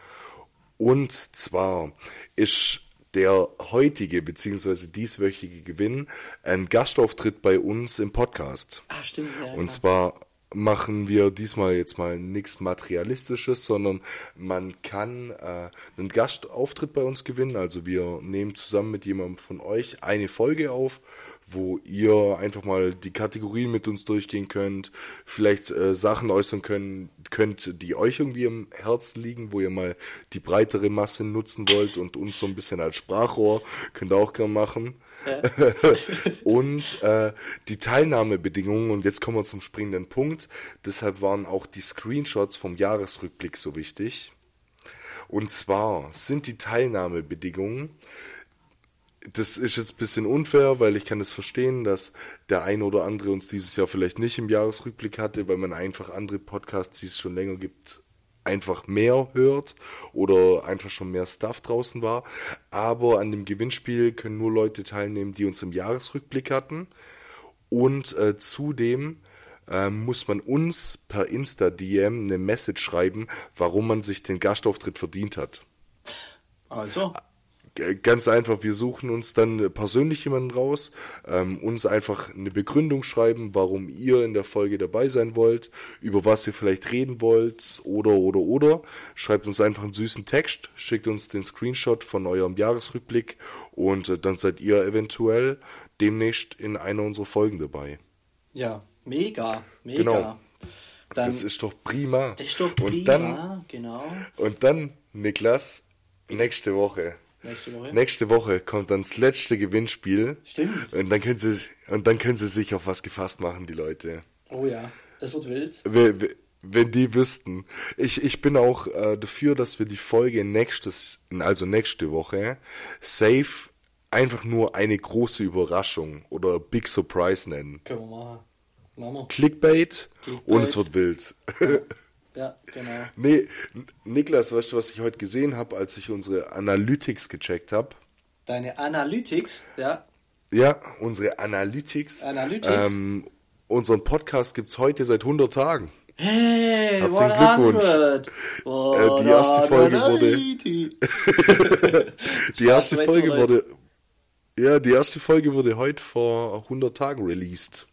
Und zwar ist der heutige bzw. dieswöchige Gewinn ein Gastauftritt bei uns im Podcast. Ah, stimmt. Ja, Und ja. zwar machen wir diesmal jetzt mal nichts Materialistisches, sondern man kann äh, einen Gastauftritt bei uns gewinnen. Also wir nehmen zusammen mit jemandem von euch eine Folge auf wo ihr einfach mal die Kategorien mit uns durchgehen könnt, vielleicht äh, Sachen äußern können, könnt, die euch irgendwie im Herzen liegen, wo ihr mal die breitere Masse nutzen wollt und uns so ein bisschen als Sprachrohr könnt ihr auch gerne machen. Ja. [LAUGHS] und äh, die Teilnahmebedingungen, und jetzt kommen wir zum springenden Punkt, deshalb waren auch die Screenshots vom Jahresrückblick so wichtig. Und zwar sind die Teilnahmebedingungen, das ist jetzt ein bisschen unfair, weil ich kann es das verstehen, dass der eine oder andere uns dieses Jahr vielleicht nicht im Jahresrückblick hatte, weil man einfach andere Podcasts, die es schon länger gibt, einfach mehr hört oder einfach schon mehr Stuff draußen war. Aber an dem Gewinnspiel können nur Leute teilnehmen, die uns im Jahresrückblick hatten. Und äh, zudem äh, muss man uns per Insta-DM eine Message schreiben, warum man sich den Gastauftritt verdient hat. Also. Ganz einfach, wir suchen uns dann persönlich jemanden raus, ähm, uns einfach eine Begründung schreiben, warum ihr in der Folge dabei sein wollt, über was ihr vielleicht reden wollt oder oder oder. Schreibt uns einfach einen süßen Text, schickt uns den Screenshot von eurem Jahresrückblick und äh, dann seid ihr eventuell demnächst in einer unserer Folgen dabei. Ja, mega, mega. Genau. Dann, das ist doch prima. Das ist doch prima, und dann, genau. Und dann, Niklas, nächste Woche Nächste Woche. Nächste Woche kommt dann das letzte Gewinnspiel. Stimmt. Und dann können sie, und dann können sie sich auf was gefasst machen, die Leute. Oh ja, das wird wild. Wenn, wenn die wüssten. Ich, ich bin auch äh, dafür, dass wir die Folge nächstes, also nächste Woche, safe einfach nur eine große Überraschung oder Big Surprise nennen. Können wir machen. Mama. Clickbait, Clickbait, und es wird wild. Ja, genau. Nee, Niklas, weißt du, was ich heute gesehen habe, als ich unsere Analytics gecheckt habe? Deine Analytics, ja. Ja, unsere Analytics. Analytics. Ähm, unseren Podcast gibt es heute seit 100 Tagen. Hey, Herzlichen Glückwunsch. Äh, die erste Folge wurde. [LAUGHS] die erste Folge wurde. Ja, die erste Folge wurde heute vor 100 Tagen released.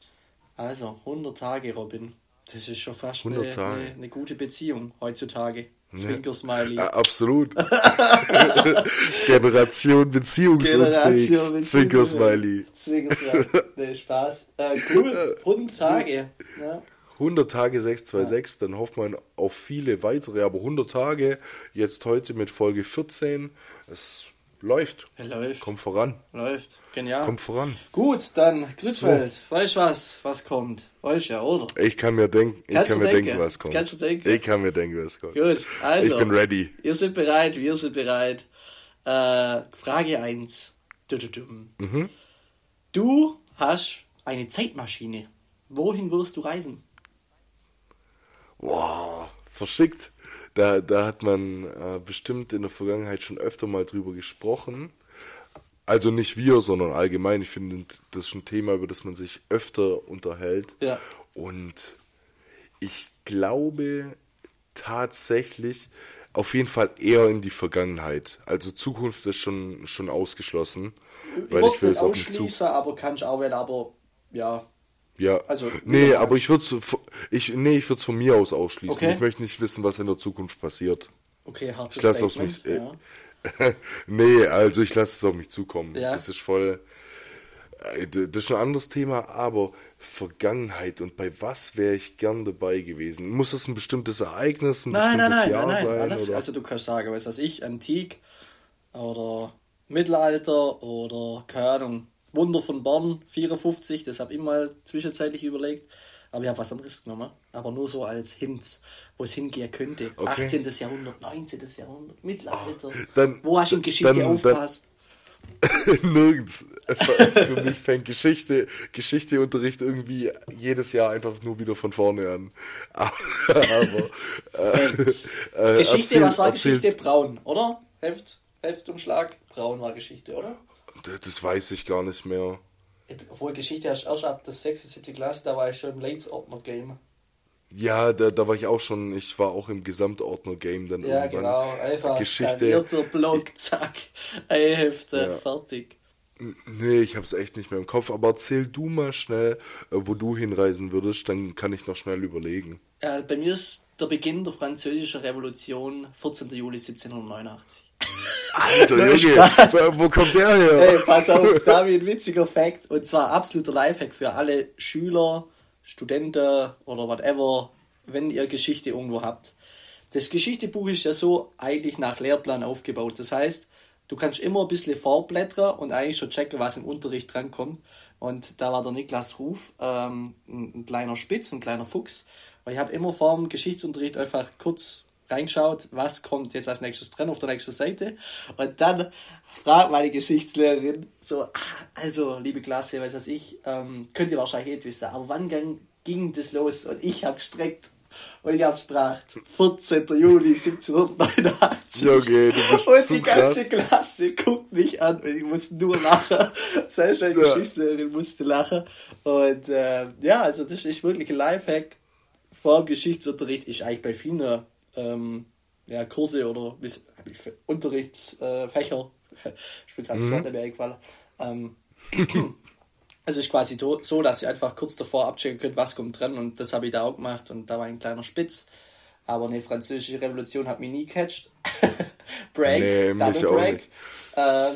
Also, 100 Tage, Robin. Das ist schon fast eine, eine, eine, gute Beziehung heutzutage. Zwinker-Smiley. Ja, absolut. [LAUGHS] Generation beziehungsunfähig. Zwinker-Smiley. Zwinker-Smiley. [LAUGHS] Nee, Spaß. Äh, cool. 100 Tage. Ja. 100 Tage 626, ja. dann hofft man auf viele weitere, aber 100 Tage, jetzt heute mit Folge 14, es läuft. Er läuft. Kommt voran. Läuft. Genial. Kommt voran. Gut, dann Grüßfeld. So. Weißt was, was kommt? Weißt ja, oder? Ich kann mir denken, ich kann mir denken? denken, was kommt. Kannst du denken? Ich kann mir denken, was kommt. Gut, also. Ich bin ready. Ihr seid bereit, wir sind bereit. Äh, Frage 1. Mhm. Du hast eine Zeitmaschine. Wohin würdest du reisen? Wow, verschickt. Da, da hat man äh, bestimmt in der Vergangenheit schon öfter mal drüber gesprochen. Also nicht wir, sondern allgemein. Ich finde, das ist ein Thema, über das man sich öfter unterhält. Ja. Und ich glaube tatsächlich auf jeden Fall eher in die Vergangenheit. Also Zukunft ist schon, schon ausgeschlossen. Ich weil ich will es auch nicht zu. aber kann ich auch, wenn aber ja, ja, also nee, aber ich würde ich nee, ich es von mir aus ausschließen. Okay. Ich möchte nicht wissen, was in der Zukunft passiert. Okay, hartes ich lasse auf mich. Äh, ja. [LAUGHS] nee, also ich lasse es auf mich zukommen. Ja. Das ist voll. Äh, das ist ein anderes Thema, aber Vergangenheit und bei was wäre ich gern dabei gewesen? Muss das ein bestimmtes Ereignis, ein nein, bestimmtes nein, Jahr nein, nein, sein? Alles, also du kannst sagen, was weiß ich, Antik oder Mittelalter oder keine Ahnung, Wunder von Bern 54, das habe ich mal zwischenzeitlich überlegt. Aber ich habe was anderes genommen. Aber nur so als Hint, wo es hingehen könnte. Okay. 18. Jahrhundert, 19. Jahrhundert, Mittelalter. Oh, dann, wo hast du in Geschichte dann, aufgepasst? [LAUGHS] Nirgends. Für mich fängt Geschichte, Geschichteunterricht irgendwie jedes Jahr einfach nur wieder von vorne an. [LAUGHS] Aber, äh, äh, Geschichte, erzähl, was war erzähl, Geschichte? Braun, oder? Heft, Heftumschlag, Braun war Geschichte, oder? Das weiß ich gar nicht mehr. Obwohl Geschichte erst, erst ab der 6. 7. Klasse, da war ich schon im Lates-Ordner-Game. Ja, da, da war ich auch schon, ich war auch im Gesamtordner-Game dann Ja, genau, einfach Geschichte. Block, zack, ein Hefte, ja. fertig. Nee, ich hab's echt nicht mehr im Kopf, aber erzähl du mal schnell, äh, wo du hinreisen würdest, dann kann ich noch schnell überlegen. Äh, bei mir ist der Beginn der französischen Revolution 14. Juli 1789. Alter Junge, wo kommt der her? Ey, pass auf, da habe ich ein witziger Fact. Und zwar absoluter Lifehack für alle Schüler, Studenten oder whatever, wenn ihr Geschichte irgendwo habt. Das Geschichtebuch ist ja so eigentlich nach Lehrplan aufgebaut. Das heißt, du kannst immer ein bisschen vorblättern und eigentlich schon checken, was im Unterricht drankommt. Und da war der Niklas Ruf, ähm, ein, ein kleiner Spitz, ein kleiner Fuchs. Weil ich habe immer vor dem Geschichtsunterricht einfach kurz reingeschaut, was kommt jetzt als nächstes dran auf der nächsten Seite. Und dann fragt meine Geschichtslehrerin so, ah, also liebe Klasse, was weiß ich, ähm, könnt ihr wahrscheinlich nicht wissen, aber wann ging, ging das los? Und ich habe gestreckt und ich habe es gebracht. 14. Juli 1789. Okay, und die ganze krass. Klasse guckt mich an und ich musste nur lachen. [LAUGHS] Selbst meine ja. Geschichtslehrerin musste lachen. Und äh, ja, also das ist wirklich ein Lifehack. Vor dem Geschichtsunterricht ist eigentlich bei vielen ähm, ja, Kurse oder Unterrichtsfächer. [LAUGHS] Ich bin gerade mhm. Wort eingefallen. Ähm, [CLEARS THROAT] also ist quasi so, dass ihr einfach kurz davor abchecken könnt, was kommt dran und das habe ich da auch gemacht und da war ein kleiner Spitz. Aber eine französische Revolution hat mich nie catcht. [LAUGHS] Break, nee, Double Break. Ähm,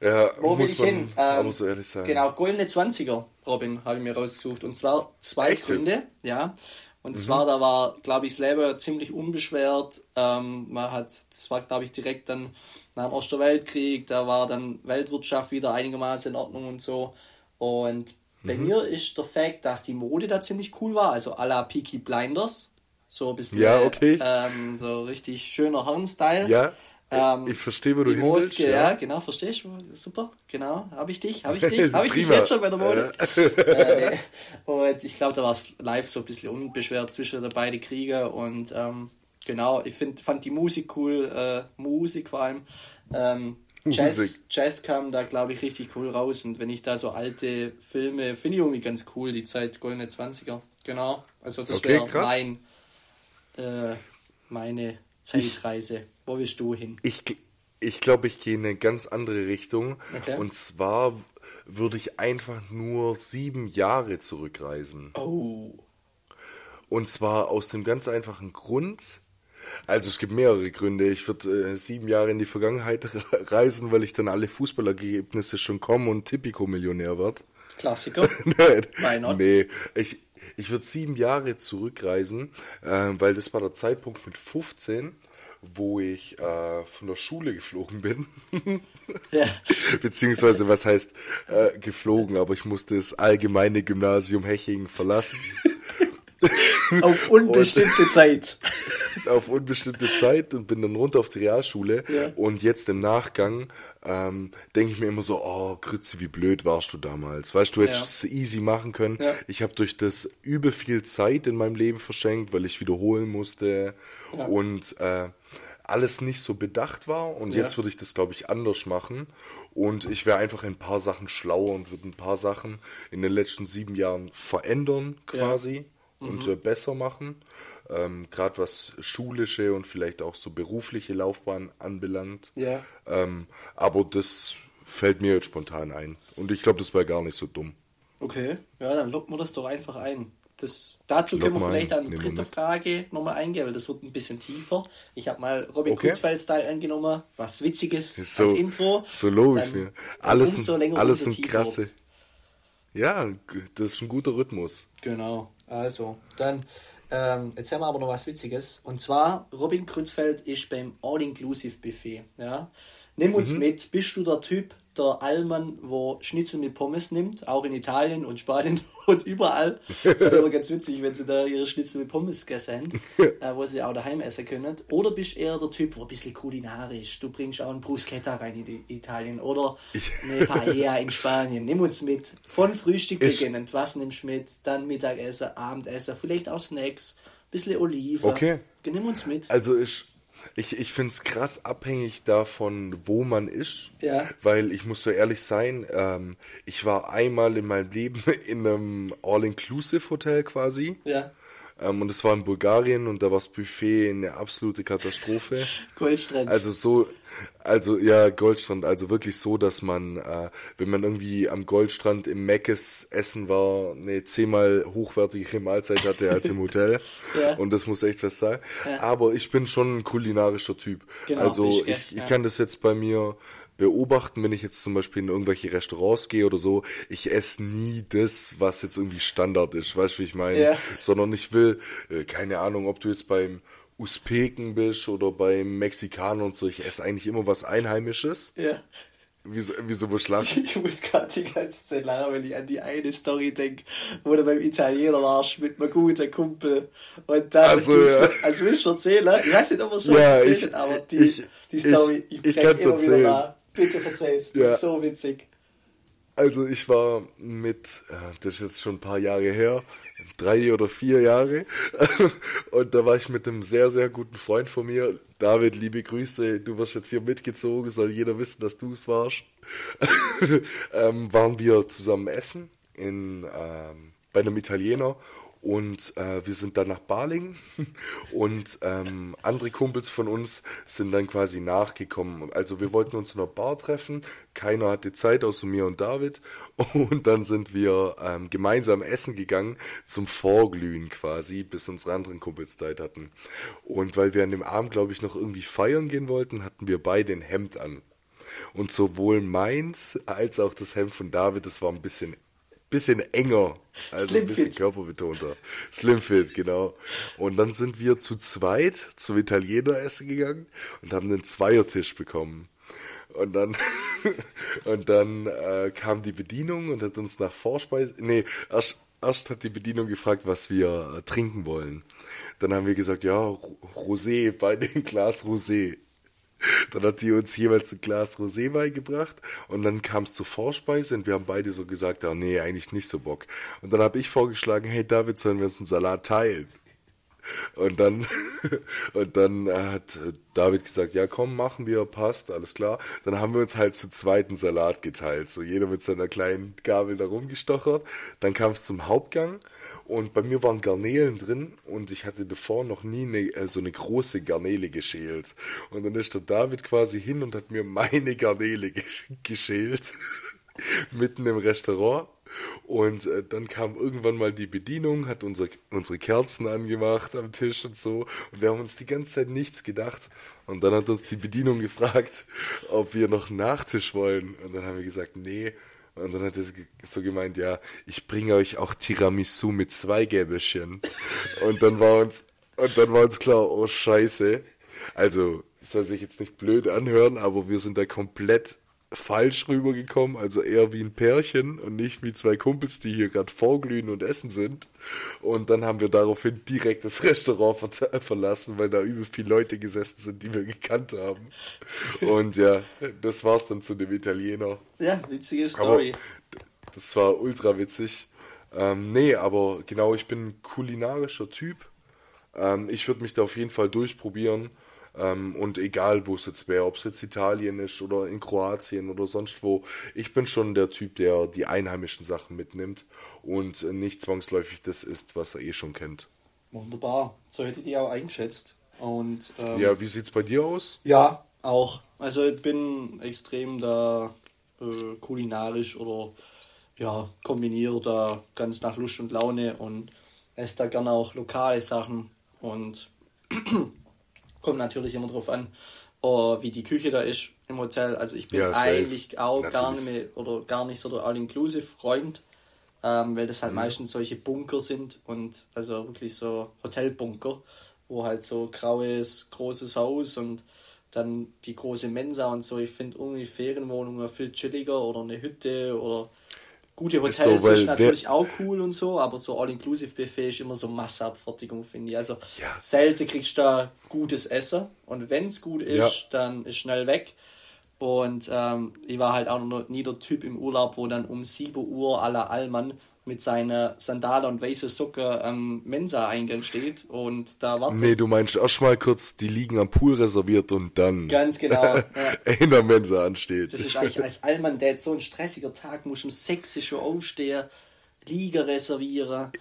ja, wo will ich hin? Ähm, so. Genau, goldene 20er, Robin, habe ich mir rausgesucht. Und zwar zwei Echt Gründe. Ja. Und mhm. zwar, da war, glaube ich, das Leben ziemlich unbeschwert. Ähm, man hat, das war, glaube ich, direkt dann nach dem Ersten Weltkrieg, da war dann Weltwirtschaft wieder einigermaßen in Ordnung und so. Und bei mhm. mir ist der Fakt, dass die Mode da ziemlich cool war, also à la Peaky Blinders. So ein bisschen, ja, okay. ähm, so richtig schöner Herrenstyle. Ja. Ähm, ich verstehe, wo du hin willst. Ja. ja, genau, verstehst du? Super, genau. Habe ich dich, habe [LAUGHS] ich dich, habe ich dich jetzt schon bei der Mode. äh, [LAUGHS] nee. Und ich glaube, da war es live so ein bisschen unbeschwert zwischen den beiden Krieger und ähm, genau, ich find, fand die Musik cool, äh, Musik vor allem. Ähm, Jazz, Jazz kam da, glaube ich, richtig cool raus. Und wenn ich da so alte Filme, finde ich irgendwie ganz cool, die Zeit Goldene 20er. Genau. Also das okay, wäre mein, äh, meine Zeitreise. Wo willst du hin? Ich, ich glaube, ich gehe in eine ganz andere Richtung. Okay. Und zwar würde ich einfach nur sieben Jahre zurückreisen. Oh. Und zwar aus dem ganz einfachen Grund, also es gibt mehrere Gründe. Ich würde äh, sieben Jahre in die Vergangenheit reisen, weil ich dann alle Fußballergebnisse schon komme und Tipico-Millionär werde. Klassiker. [LAUGHS] Nein, Why not? Nee, ich, ich würde sieben Jahre zurückreisen, äh, weil das war der Zeitpunkt mit 15, wo ich äh, von der Schule geflogen bin. [LAUGHS] ja. Beziehungsweise, was heißt äh, geflogen, aber ich musste das allgemeine Gymnasium Hechingen verlassen. [LAUGHS] Auf unbestimmte und, Zeit. [LAUGHS] [LAUGHS] Auf unbestimmte Zeit und bin dann runter auf die Realschule. Ja. Und jetzt im Nachgang ähm, denke ich mir immer so, oh, Grütze, wie blöd warst du damals. Weißt du, hättest ja. es easy machen können. Ja. Ich habe durch das übel viel Zeit in meinem Leben verschenkt, weil ich wiederholen musste ja. und äh, alles nicht so bedacht war. Und jetzt würde ich das, glaube ich, anders machen. Und ich wäre einfach ein paar Sachen schlauer und würde ein paar Sachen in den letzten sieben Jahren verändern, quasi und mhm. besser machen. Ähm, Gerade was schulische und vielleicht auch so berufliche Laufbahn anbelangt. Ja. Ähm, aber das fällt mir jetzt spontan ein. Und ich glaube, das wäre gar nicht so dumm. Okay, ja, dann locken wir das doch einfach ein. Das, dazu Lock können wir vielleicht eine dritte Frage nochmal eingehen, weil das wird ein bisschen tiefer. Ich habe mal Robin okay. Kurzfeld-Style angenommen, was Witziges so, als Intro. So logisch, dann, Alles, umso länger, alles sind krasse. Ja, das ist ein guter Rhythmus. Genau. Also, dann, ähm, jetzt haben wir aber noch was Witziges. Und zwar, Robin Krützfeld ist beim All-Inclusive-Buffet. Ja? Nimm uns mhm. mit, bist du der Typ, der Allmann, wo Schnitzel mit Pommes nimmt, auch in Italien und Spanien [LAUGHS] und überall. Das wäre immer ganz witzig, wenn sie da ihre Schnitzel mit Pommes gegessen [LAUGHS] äh, wo sie auch daheim essen können. Oder bist du eher der Typ, wo ein bisschen kulinarisch, du bringst auch ein Bruschetta rein in Italien oder [LAUGHS] eine Paella in Spanien. Nimm uns mit. Von Frühstück beginnend, was nimmst du mit? Dann Mittagessen, Abendessen, vielleicht auch Snacks, ein bisschen Oliven. Okay. Nimm uns mit. Also ich ich, ich finde es krass abhängig davon, wo man ist. Ja. Weil ich muss so ehrlich sein, ähm, ich war einmal in meinem Leben [LAUGHS] in einem All-Inclusive-Hotel quasi. Ja. Ähm, und es war in Bulgarien und da war das Buffet eine absolute Katastrophe. Goldstrand. Also so, also ja, Goldstrand, also wirklich so, dass man, äh, wenn man irgendwie am Goldstrand im Meckes essen war, eine zehnmal hochwertigere Mahlzeit hatte als im Hotel. [LAUGHS] ja. Und das muss echt was sein. Ja. Aber ich bin schon ein kulinarischer Typ. Genau, also ich, ich, ich kann das jetzt bei mir beobachten, wenn ich jetzt zum Beispiel in irgendwelche Restaurants gehe oder so, ich esse nie das, was jetzt irgendwie Standard ist, weißt du, wie ich meine? Ja. Sondern ich will, äh, keine Ahnung, ob du jetzt beim Usbeken bist oder beim Mexikaner und so, ich esse eigentlich immer was Einheimisches. Ja. Wieso, wieso lachen? [LAUGHS] Ich muss gerade die ganze Zeit lachen, wenn ich an die eine Story denke, wo du beim Italiener warst mit einem guten Kumpel. Und dann also, ja. also willst du erzählen? Ich weiß nicht, ob er schon ja, erzählt ich, aber die, ich, die Story, ich, ich, ich kann immer erzählen. wieder nach. Bitte verzeih's, das ja. ist so witzig. Also ich war mit, äh, das ist jetzt schon ein paar Jahre her, drei oder vier Jahre. [LAUGHS] Und da war ich mit einem sehr, sehr guten Freund von mir. David, liebe Grüße, du wirst jetzt hier mitgezogen, soll jeder wissen, dass du es warst. [LAUGHS] ähm, waren wir zusammen essen in, ähm, bei einem Italiener und äh, wir sind dann nach Baling [LAUGHS] und ähm, andere Kumpels von uns sind dann quasi nachgekommen. Also wir wollten uns in einer Bar treffen, keiner hatte Zeit außer mir und David [LAUGHS] und dann sind wir ähm, gemeinsam essen gegangen zum Vorglühen quasi, bis unsere anderen Kumpels Zeit hatten. Und weil wir an dem Abend, glaube ich, noch irgendwie feiern gehen wollten, hatten wir beide ein Hemd an. Und sowohl meins als auch das Hemd von David, das war ein bisschen bisschen enger, also Slim ein bisschen Fit. körperbetonter. Slimfit, genau. Und dann sind wir zu zweit zum Italiener essen gegangen und haben einen Zweiertisch bekommen. Und dann, [LAUGHS] und dann äh, kam die Bedienung und hat uns nach Vorspeise, nee, erst, erst hat die Bedienung gefragt, was wir äh, trinken wollen. Dann haben wir gesagt, ja, Rosé, bei dem Glas Rosé. Dann hat die uns jeweils ein Glas Rosé beigebracht und dann kam es zur Vorspeise und wir haben beide so gesagt, oh nee, eigentlich nicht so Bock. Und dann habe ich vorgeschlagen, hey David, sollen wir uns einen Salat teilen? Und dann, [LAUGHS] und dann hat David gesagt, ja komm, machen wir, passt, alles klar. Dann haben wir uns halt zu zweiten Salat geteilt. So jeder mit seiner kleinen Gabel da rumgestochert. Dann kam es zum Hauptgang und bei mir waren Garnelen drin und ich hatte davor noch nie eine, äh, so eine große Garnele geschält. Und dann ist der David quasi hin und hat mir meine Garnele [LAUGHS] geschält. [LAUGHS] Mitten im Restaurant. Und äh, dann kam irgendwann mal die Bedienung, hat unsere, unsere Kerzen angemacht am Tisch und so. Und wir haben uns die ganze Zeit nichts gedacht. Und dann hat uns die Bedienung gefragt, ob wir noch einen Nachtisch wollen. Und dann haben wir gesagt, nee. Und dann hat er so gemeint, ja, ich bringe euch auch Tiramisu mit zwei Gäbelchen. und dann war uns, und dann war uns klar, oh Scheiße. Also, soll sich jetzt nicht blöd anhören, aber wir sind da komplett falsch rübergekommen, also eher wie ein Pärchen und nicht wie zwei Kumpels, die hier gerade vorglühen und essen sind. Und dann haben wir daraufhin direkt das Restaurant ver verlassen, weil da übel viele Leute gesessen sind, die wir gekannt haben. Und ja, das war's dann zu dem Italiener. Ja, witzige Story. Aber das war ultra witzig. Ähm, nee, aber genau, ich bin ein kulinarischer Typ. Ähm, ich würde mich da auf jeden Fall durchprobieren. Ähm, und egal, wo es jetzt wäre, ob es jetzt Italien ist oder in Kroatien oder sonst wo, ich bin schon der Typ, der die einheimischen Sachen mitnimmt und nicht zwangsläufig das ist, was er eh schon kennt. Wunderbar, so hätte ich die auch eingeschätzt. Und, ähm, ja, wie sieht es bei dir aus? Ja, auch. Also ich bin extrem da äh, kulinarisch oder ja, kombiniere da ganz nach Lust und Laune und esse da gerne auch lokale Sachen und [CLEARS THROAT] Kommt natürlich immer drauf an, uh, wie die Küche da ist im Hotel. Also ich bin ja, eigentlich auch natürlich. gar nicht mehr oder gar nicht so der All-Inclusive-Freund, ähm, weil das halt mhm. meistens solche Bunker sind und also wirklich so Hotelbunker, wo halt so graues, großes Haus und dann die große Mensa und so. Ich finde irgendwie Ferienwohnungen viel chilliger oder eine Hütte oder Gute Hotels so, ist natürlich auch cool und so, aber so All-Inclusive-Buffet ist immer so Masseabfertigung, finde ich. Also ja. selten kriegst du da gutes Essen und wenn es gut ist, ja. dann ist schnell weg. Und ähm, ich war halt auch noch nie der Typ im Urlaub, wo dann um 7 Uhr aller Allmann mit seiner Sandale und weiße Socke am Mensa-Eingang steht und da wartet. Nee, du meinst erst mal kurz, die liegen am Pool reserviert und dann ganz genau [LAUGHS] ja. in der Mensa ansteht. Das ist eigentlich als Allmann, der so ein stressiger Tag, muss um 6 schon aufstehen, Liga reservieren.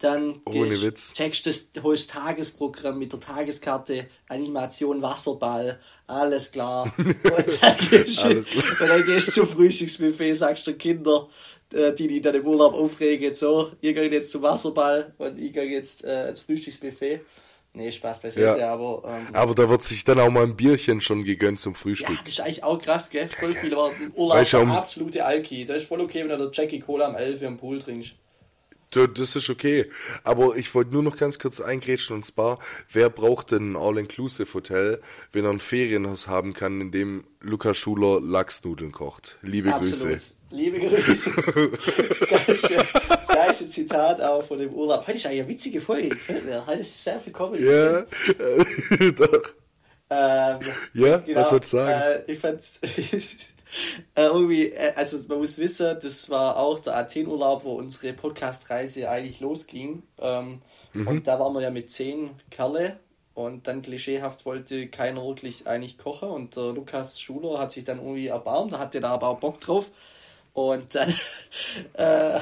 Dann Ohne Witz. checkst das, holst Tagesprogramm mit der Tageskarte, Animation, Wasserball, alles klar. [LAUGHS] Und dann gehst, alles klar. Und dann gehst du zum Frühstücksbuffet, sagst du Kinder, die die dann im Urlaub aufregen, so, ihr geht jetzt zum Wasserball und ich gehe jetzt äh, ins Frühstücksbuffet. Nee, Spaß beiseite, ja. aber. Ähm, aber da wird sich dann auch mal ein Bierchen schon gegönnt zum Frühstück. Ja, das ist eigentlich auch krass, gell? Voll viele waren im Urlaub weißt du, absolute Alki. Das ist voll okay, wenn du der Jackie Cola am 11 im Pool trinkst. Das ist okay. Aber ich wollte nur noch ganz kurz eingrätschen und zwar, wer braucht denn ein All-Inclusive-Hotel, wenn er ein Ferienhaus haben kann, in dem Lukas Schuler Lachsnudeln kocht? Liebe Absolut. Grüße. Liebe Grüße. [LAUGHS] Das geilste, das geilste Zitat auch von dem Urlaub. Heute ist eine witzige Folge. Heute ist sehr viel Comedy. Ja, [LAUGHS] doch. Ähm, ja, genau, was sollst du sagen? Äh, ich fand's [LAUGHS] äh, irgendwie, äh, also man muss wissen, das war auch der Athen-Urlaub, wo unsere Podcast-Reise eigentlich losging. Ähm, mhm. Und da waren wir ja mit zehn Kerle und dann klischeehaft wollte keiner wirklich eigentlich kochen und der Lukas Schuler hat sich dann irgendwie erbarmt, da hatte da aber auch Bock drauf. Und dann [LAUGHS] äh,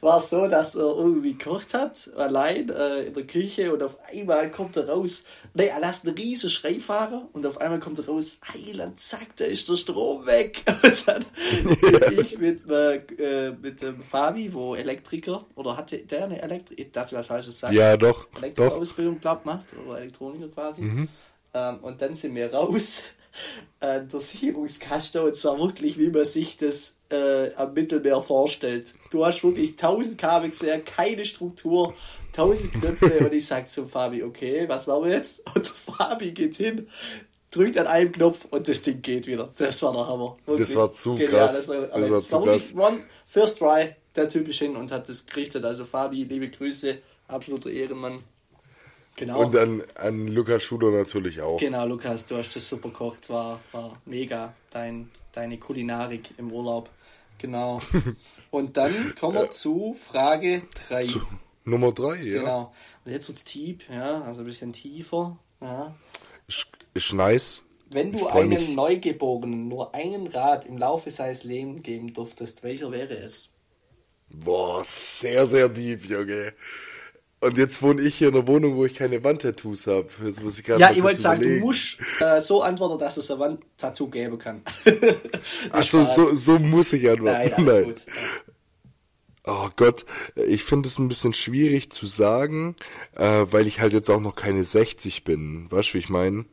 war es so, dass er irgendwie gekocht hat, allein äh, in der Küche und auf einmal kommt er raus, nee, er lässt einen riesen Schrei fahren und auf einmal kommt er raus, Heiland, zack, da ist der Strom weg. [LAUGHS] Und dann bin ich mit, äh, mit dem Fabi, wo Elektriker, oder hatte der eine Elektriker, das was Falsches sagen? Ja, doch. Elektrikerausbildung, glaubt, macht, oder Elektroniker quasi. Mhm. Ähm, und dann sind wir raus [LAUGHS] äh, der Sicherungskasten und zwar wirklich, wie man sich das äh, am Mittelmeer vorstellt. Du hast wirklich 1000 Kabel gesehen, keine Struktur, 1000 Knöpfe [LAUGHS] und ich sag zum Fabi, okay, was machen wir jetzt? Und [LAUGHS] Fabi geht hin, drückt an einem Knopf und das Ding geht wieder. Das war der Hammer. Wirklich. Das war zu Genial. krass. Das war, das war zu krass. One, first try, der Typ ist hin und hat das gerichtet. Also Fabi, liebe Grüße, absoluter Ehrenmann. Genau. Und an, an Lukas Schuder natürlich auch. Genau, Lukas, du hast das super gekocht, war, war mega, dein, deine Kulinarik im Urlaub. Genau. [LAUGHS] Und dann kommen wir zu Frage 3. Nummer 3, ja. Genau. Und jetzt wird's tief, ja, also ein bisschen tiefer. Ja. Ist, ist nice. Wenn du einem mich. Neugeborenen nur einen Rat im Laufe seines Lebens geben durftest, welcher wäre es? Boah, sehr, sehr tief, Junge. Und jetzt wohne ich hier in einer Wohnung, wo ich keine Wandtattoos habe. Jetzt muss ich ja, ich wollte sagen, du musst äh, so antworten, dass es ein Wandtattoo geben kann. [LAUGHS] Achso, so, so muss ich antworten. Nein, Nein. Gut. Oh Gott, ich finde es ein bisschen schwierig zu sagen, äh, weil ich halt jetzt auch noch keine 60 bin, weißt du, wie ich meine?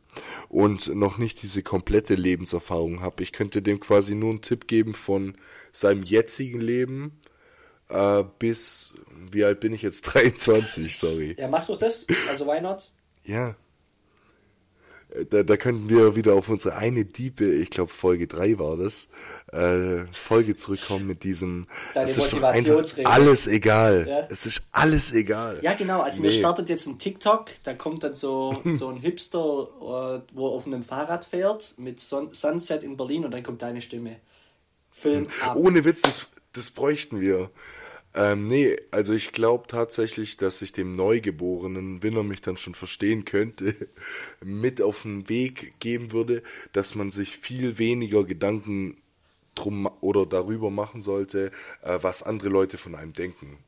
Und noch nicht diese komplette Lebenserfahrung habe. Ich könnte dem quasi nur einen Tipp geben von seinem jetzigen Leben äh, bis, wie alt bin ich jetzt? [LAUGHS] 23, sorry. Ja, mach doch das. Also, why not? Ja. Äh, da, da könnten wir wieder auf unsere eine Diebe, ich glaube Folge 3 war das, äh, Folge zurückkommen mit diesem Deine es ist doch alles egal. Ja? Es ist alles egal. Ja, genau. Also nee. mir startet jetzt ein TikTok, da kommt dann so, [LAUGHS] so ein Hipster, äh, wo auf einem Fahrrad fährt, mit Son Sunset in Berlin und dann kommt deine Stimme. Film ab. Ohne Witz, das, das bräuchten wir. Ähm, nee, also ich glaube tatsächlich, dass ich dem Neugeborenen, wenn er mich dann schon verstehen könnte, [LAUGHS] mit auf den Weg geben würde, dass man sich viel weniger Gedanken drum oder darüber machen sollte, äh, was andere Leute von einem denken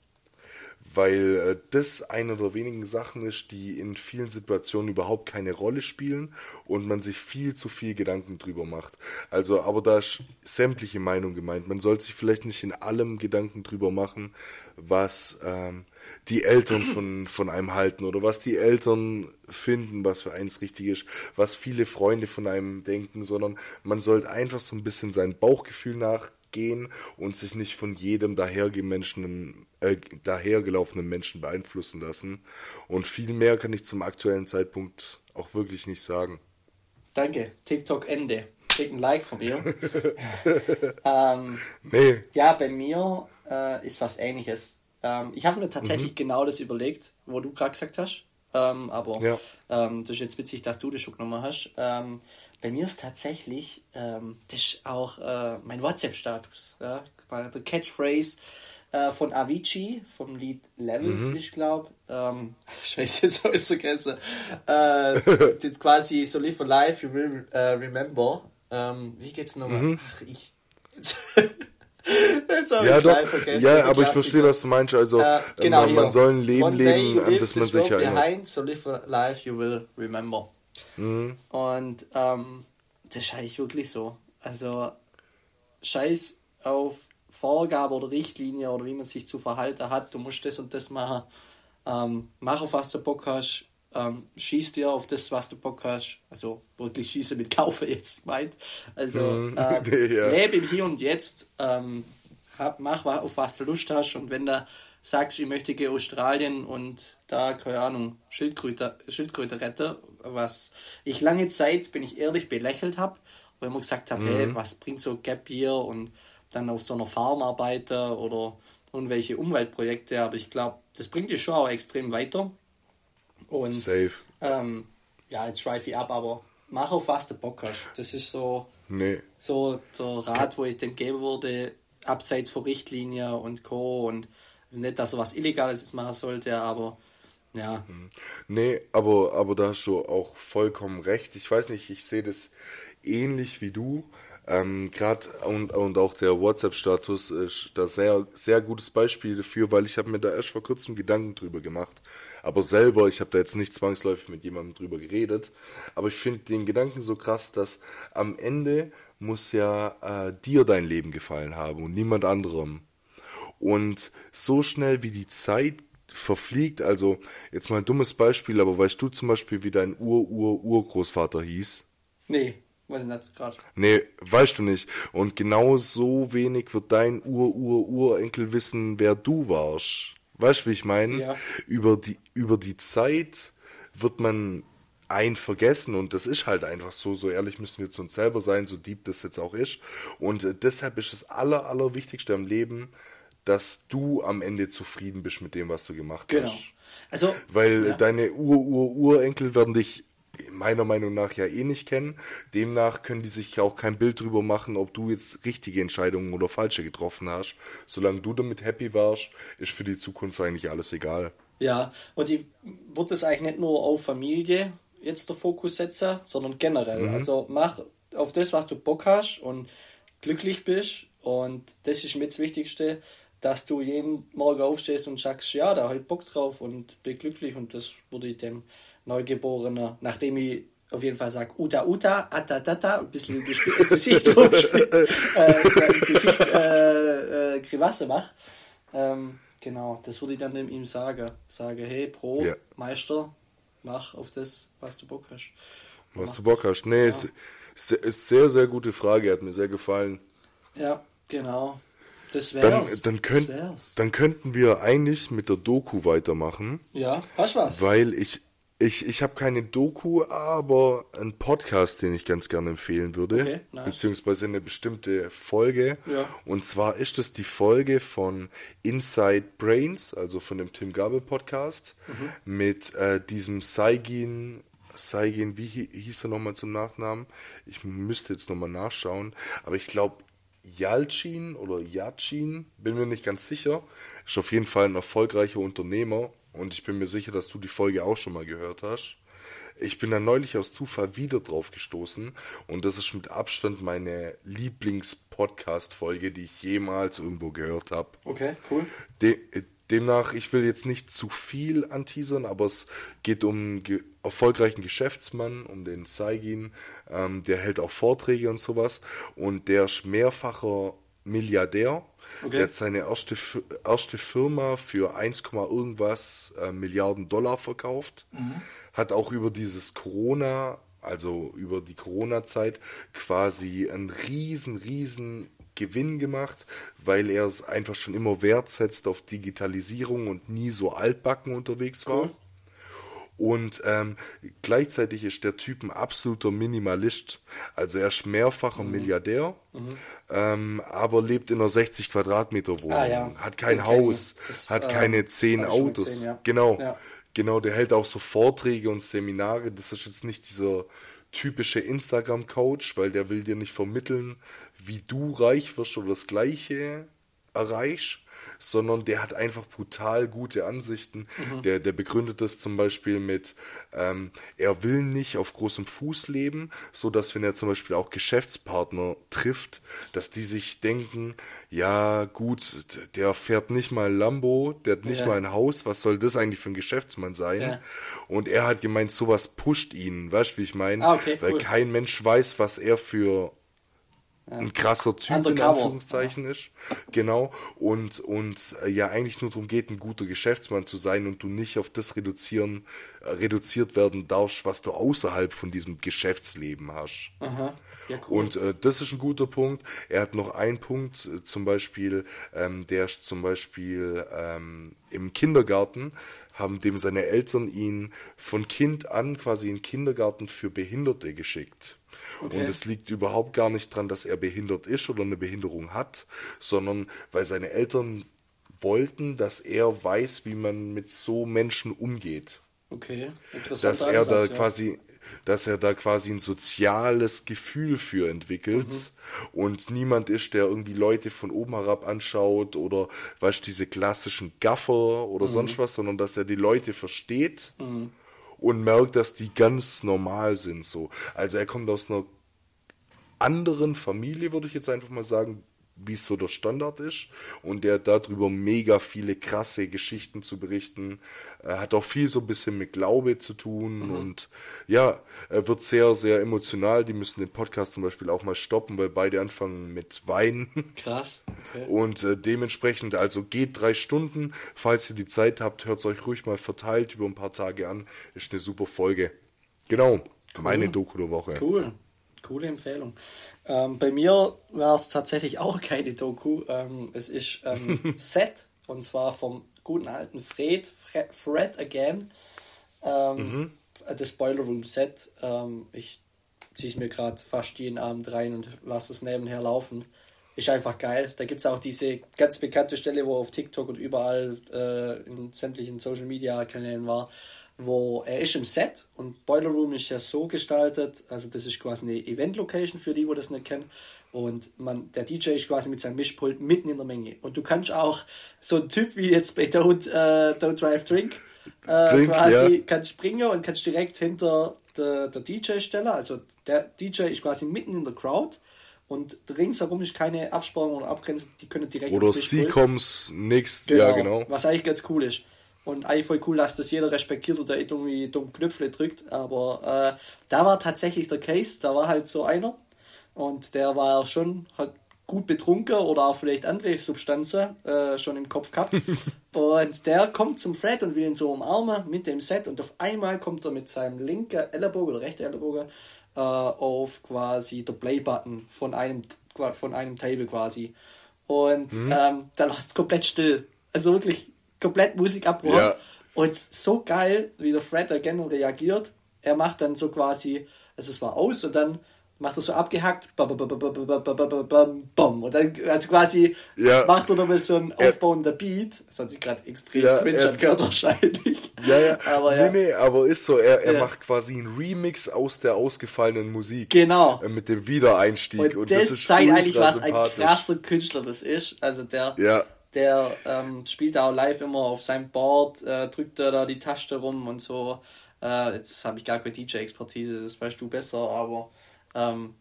weil äh, das eine der wenigen Sachen ist, die in vielen Situationen überhaupt keine Rolle spielen und man sich viel zu viel Gedanken drüber macht. Also, aber da ist sämtliche Meinung gemeint. Man soll sich vielleicht nicht in allem Gedanken drüber machen, was ähm, die Eltern von, von einem halten oder was die Eltern finden, was für eins richtig ist, was viele Freunde von einem denken, sondern man sollte einfach so ein bisschen sein Bauchgefühl nach gehen und sich nicht von jedem dahergelaufenen äh, dahergelaufenen Menschen beeinflussen lassen. Und viel mehr kann ich zum aktuellen Zeitpunkt auch wirklich nicht sagen. Danke. TikTok Ende. Krieg ein Like von mir. [LAUGHS] [LAUGHS] ähm, nee. Ja, bei mir äh, ist was ähnliches. Ähm, ich habe mir tatsächlich mhm. genau das überlegt, wo du gerade gesagt hast. Ähm, aber ja. ähm, das ist jetzt witzig, dass du das schon genommen hast. Ähm, bei mir ist tatsächlich, ähm, das ist auch äh, mein WhatsApp-Status. Ja? Der Catchphrase äh, von Avicii, vom Lied Levels, mhm. ich glaube. Ähm, [LAUGHS] scheiße, jetzt habe ich es vergessen. Äh, [LAUGHS] quasi So Live for Life, You Will uh, Remember. Ähm, wie geht's nochmal? Mhm. Ach, ich. [LAUGHS] Jetzt habe ja, ich doch. vergessen. Ja, aber ich verstehe, was du meinst. Also, äh, genau, man, man, soll ein Leben One leben, an das man sich erinnert. Behind, so live a life you will remember. Mhm. Und ähm, das ist eigentlich wirklich so. Also, scheiß auf Vorgabe oder Richtlinie oder wie man sich zu verhalten hat. Du musst das und das machen. Ähm, mach auf was du Bock hast. Ähm, schieß dir auf das, was du Bock hast. Also wirklich schieße mit Kaufe jetzt meint. Also mm, äh, [LAUGHS] ja. lebe im Hier und Jetzt. Ähm, hab, mach auf was du Lust hast. Und wenn du sagst, ich möchte gehen Australien und da, keine Ahnung, Schildkröte, Schildkröte retten, was ich lange Zeit, bin ich ehrlich, belächelt habe, wo ich immer gesagt habe, mm. hey, was bringt so Gap hier und dann auf so einer Farm arbeite oder irgendwelche Umweltprojekte, aber ich glaube, das bringt dich schon auch extrem weiter. Und Safe. Ähm, ja, jetzt schweife ich ab, aber mach auf was du Bock hast. Das ist so, nee. so der Rat, wo ich dem geben würde, abseits von Richtlinie und Co. Und nicht, dass er was Illegales jetzt machen sollte, aber ja. Mhm. Nee, aber, aber da hast du auch vollkommen recht. Ich weiß nicht, ich sehe das ähnlich wie du. Ähm, Gerade und, und auch der WhatsApp-Status ist da sehr, sehr gutes Beispiel dafür, weil ich habe mir da erst vor kurzem Gedanken drüber gemacht. Aber selber, ich habe da jetzt nicht zwangsläufig mit jemandem drüber geredet. Aber ich finde den Gedanken so krass, dass am Ende muss ja äh, dir dein Leben gefallen haben und niemand anderem. Und so schnell wie die Zeit verfliegt, also jetzt mal ein dummes Beispiel, aber weißt du zum Beispiel, wie dein Ur-Ur-Urgroßvater hieß? Nee. Weiß ich nicht, gerade. Nee, weißt du nicht. Und genau so wenig wird dein Ur-Ur-Urenkel wissen, wer du warst. Weißt du, wie ich meine? Ja. Über die, über die Zeit wird man ein vergessen und das ist halt einfach so, so ehrlich müssen wir zu uns selber sein, so deep das jetzt auch ist. Und äh, deshalb ist das aller, allerwichtigste am Leben, dass du am Ende zufrieden bist mit dem, was du gemacht genau. hast. Also, Weil ja. deine Ur-Ur-Urenkel werden dich meiner Meinung nach ja eh nicht kennen. Demnach können die sich auch kein Bild drüber machen, ob du jetzt richtige Entscheidungen oder falsche getroffen hast. Solange du damit happy warst, ist für die Zukunft eigentlich alles egal. Ja, und ich würde das eigentlich nicht nur auf Familie jetzt der Fokus setzen, sondern generell. Mhm. Also mach auf das, was du Bock hast und glücklich bist. Und das ist mir das Wichtigste, dass du jeden Morgen aufstehst und sagst, ja, da habe ich Bock drauf und bin glücklich. Und das würde ich dem Neugeborenen, nachdem ich auf jeden Fall sage, Uta Uta, Ata Tata, ein bisschen das Gesicht, [LAUGHS] äh, Gesicht äh, äh, Grimasse mache. Ähm, genau, das würde ich dann dem ihm sagen. Sage, hey, Pro, Ja. Meister, mach auf das, was du Bock hast. Was du Bock hast. Nee, ist, ist, ist sehr, sehr gute Frage, hat mir sehr gefallen. Ja, genau. Das Dann, wär's. dann, das könnt, wär's. dann könnten wir eigentlich mit der Doku weitermachen, Ja, hast was? weil ich, ich, ich habe keine Doku, aber einen Podcast, den ich ganz gerne empfehlen würde, Okay, nice. beziehungsweise eine bestimmte Folge. Ja. Und zwar ist es die Folge von Inside Brains, also von dem Tim Gabel Podcast, Mhm. mit äh, diesem Saigin, Saigin, wie hi- hieß er nochmal zum Nachnamen? Ich müsste jetzt nochmal nachschauen, aber ich glaube Yalcin oder Yacin, bin mir nicht ganz sicher, ist auf jeden Fall ein erfolgreicher Unternehmer und ich bin mir sicher, dass du die Folge auch schon mal gehört hast. Ich bin da neulich aus Zufall wieder drauf gestoßen und das ist mit Abstand meine Lieblings-Podcast-Folge, die ich jemals irgendwo gehört habe. Okay, cool. De demnach, ich will jetzt nicht zu viel anteasern, aber es geht um einen ge erfolgreichen Geschäftsmann, um den Saigin, ähm, der hält auch Vorträge und sowas und der ist mehrfacher Milliardär. Okay. Der hat seine erste, erste Firma für 1, irgendwas äh, Milliarden Dollar verkauft. Hat auch über dieses Corona, also über die Corona-Zeit, quasi einen riesen, riesen Gewinn gemacht, weil er es einfach schon immer Wert setzt auf Digitalisierung und nie so altbacken unterwegs war. Cool. Und ähm, gleichzeitig ist der Typ ein absoluter Minimalist. Also er ist mehrfacher Mhm. Milliardär, ähm, aber lebt in einer 60 Quadratmeter Wohnung, Ah, ja. hat kein Den. Haus, Das, hat äh, keine zehn ich schon Autos. gesehen, ja. Genau, Ja. genau. Der hält auch so Vorträge und Seminare. Das ist jetzt nicht dieser typische Instagram-Coach, weil der will dir nicht vermitteln, wie du reich wirst oder das Gleiche erreichst, sondern der hat einfach brutal gute Ansichten. Der, der begründet das zum Beispiel mit, ähm, er will nicht auf großem Fuß leben, so dass wenn er zum Beispiel auch Geschäftspartner trifft, dass die sich denken, ja gut, der fährt nicht mal Lambo, der hat nicht Ja. mal ein Haus, was soll das eigentlich für ein Geschäftsmann sein? Ja. Und er hat gemeint, sowas pusht ihn, weißt du, wie ich meine? Ah, okay, Weil cool. kein Mensch weiß, was er für ein krasser Typ in Undercover. Anführungszeichen ist. Genau. Und, und äh, ja eigentlich nur darum geht, ein guter Geschäftsmann zu sein und du nicht auf das reduzieren, äh, reduziert werden darfst, was du außerhalb von diesem Geschäftsleben hast. Aha. Ja, cool. Und äh, das ist ein guter Punkt. Er hat noch einen Punkt, äh, zum Beispiel, ähm, der ist zum Beispiel ähm, im Kindergarten, haben dem seine Eltern ihn von Kind an quasi in den Kindergarten für Behinderte geschickt. Okay. Und es liegt überhaupt gar nicht dran, dass er behindert ist oder eine Behinderung hat, sondern weil seine Eltern wollten, dass er weiß, wie man mit so Menschen umgeht okay, interessant. dass er da quasi, dass er da quasi ein soziales Gefühl für entwickelt und niemand ist, der irgendwie Leute von oben herab anschaut oder weißt diese klassischen Gaffer oder sonst was, sondern dass er die Leute versteht und merkt, dass die ganz normal sind so. Also er kommt aus einer anderen Familie, würde ich jetzt einfach mal sagen, wie es so der Standard ist. Und der darüber mega viele krasse Geschichten zu berichten. Er hat auch viel so ein bisschen mit Glaube zu tun. Und ja, er wird sehr, sehr emotional. Die müssen den Podcast zum Beispiel auch mal stoppen, weil beide anfangen mit Weinen. [LAUGHS] Krass. Okay. Und äh, dementsprechend, also geht drei Stunden. Falls ihr die Zeit habt, hört es euch ruhig mal verteilt über ein paar Tage an. Ist eine super Folge. Genau, meine Doku der Woche. Cool. Coole Empfehlung. Ähm, bei mir war es tatsächlich auch keine Doku. Ähm, es ist ähm, [LAUGHS] Set und zwar vom guten alten Fred, Fred, Fred Again. Ähm, Das Boiler Room Set. Ähm, ich ziehe es mir gerade fast jeden Abend rein und lasse es nebenher laufen. ist einfach geil. Da gibt es auch diese ganz bekannte Stelle, wo auf TikTok und überall äh, in sämtlichen Social Media Kanälen war, wo er ist im Set und Boiler Room ist ja so gestaltet, also das ist quasi eine Event Location für die, wo das nicht kennen. Und man, der DJ ist quasi mit seinem Mischpult mitten in der Menge. Und du kannst auch so ein Typ wie jetzt bei Don't, äh, Don't Drive Drink, äh, Drink, quasi ja. kannst springen und kannst direkt hinter der, der DJ stellen. Also der DJ ist quasi mitten in der Crowd und ringsherum ist keine Absperrung oder Abgrenzung, die können direkt Oder sie kommst nix, genau, ja genau. Was eigentlich ganz cool ist. Und eigentlich voll cool, dass das jeder respektiert oder irgendwie dumm Knöpfe drückt. Aber äh, da war tatsächlich der Case, da war halt so einer, und der war schon halt gut betrunken oder auch vielleicht andere Substanzen äh, schon im Kopf gehabt. [LAUGHS] und der kommt zum Fred und will ihn so umarmen mit dem Set und auf einmal kommt er mit seinem linken Ellenbogen oder rechten Ellenbogen äh, auf quasi der Play-Button von einem, von einem Table quasi. Und mhm. ähm, dann war es komplett still. Also wirklich komplett Musikabbruch. Ja. Und so geil, wie der Fred again reagiert. Er macht dann so quasi, also es war aus und dann macht er so abgehackt, bam, bam, bam, und dann also quasi ja. macht er nochmal so ein aufbauender Beat. Das hat sich gerade extrem ja, cringe angehört wahrscheinlich. Ja, ja. [LAUGHS] Aber ja. Nee, nee, aber ist so, er, er ja. macht quasi einen Remix aus der ausgefallenen Musik. Genau. Mit dem Wiedereinstieg. Und, und das, das zeigt eigentlich, was ein krasser Künstler das ist. Also der, ja. Der ähm, spielt auch live immer auf seinem Board, äh, drückt er da die Taste rum und so. Äh, jetzt habe ich gar keine DJ-Expertise, das weißt du besser, aber ähm,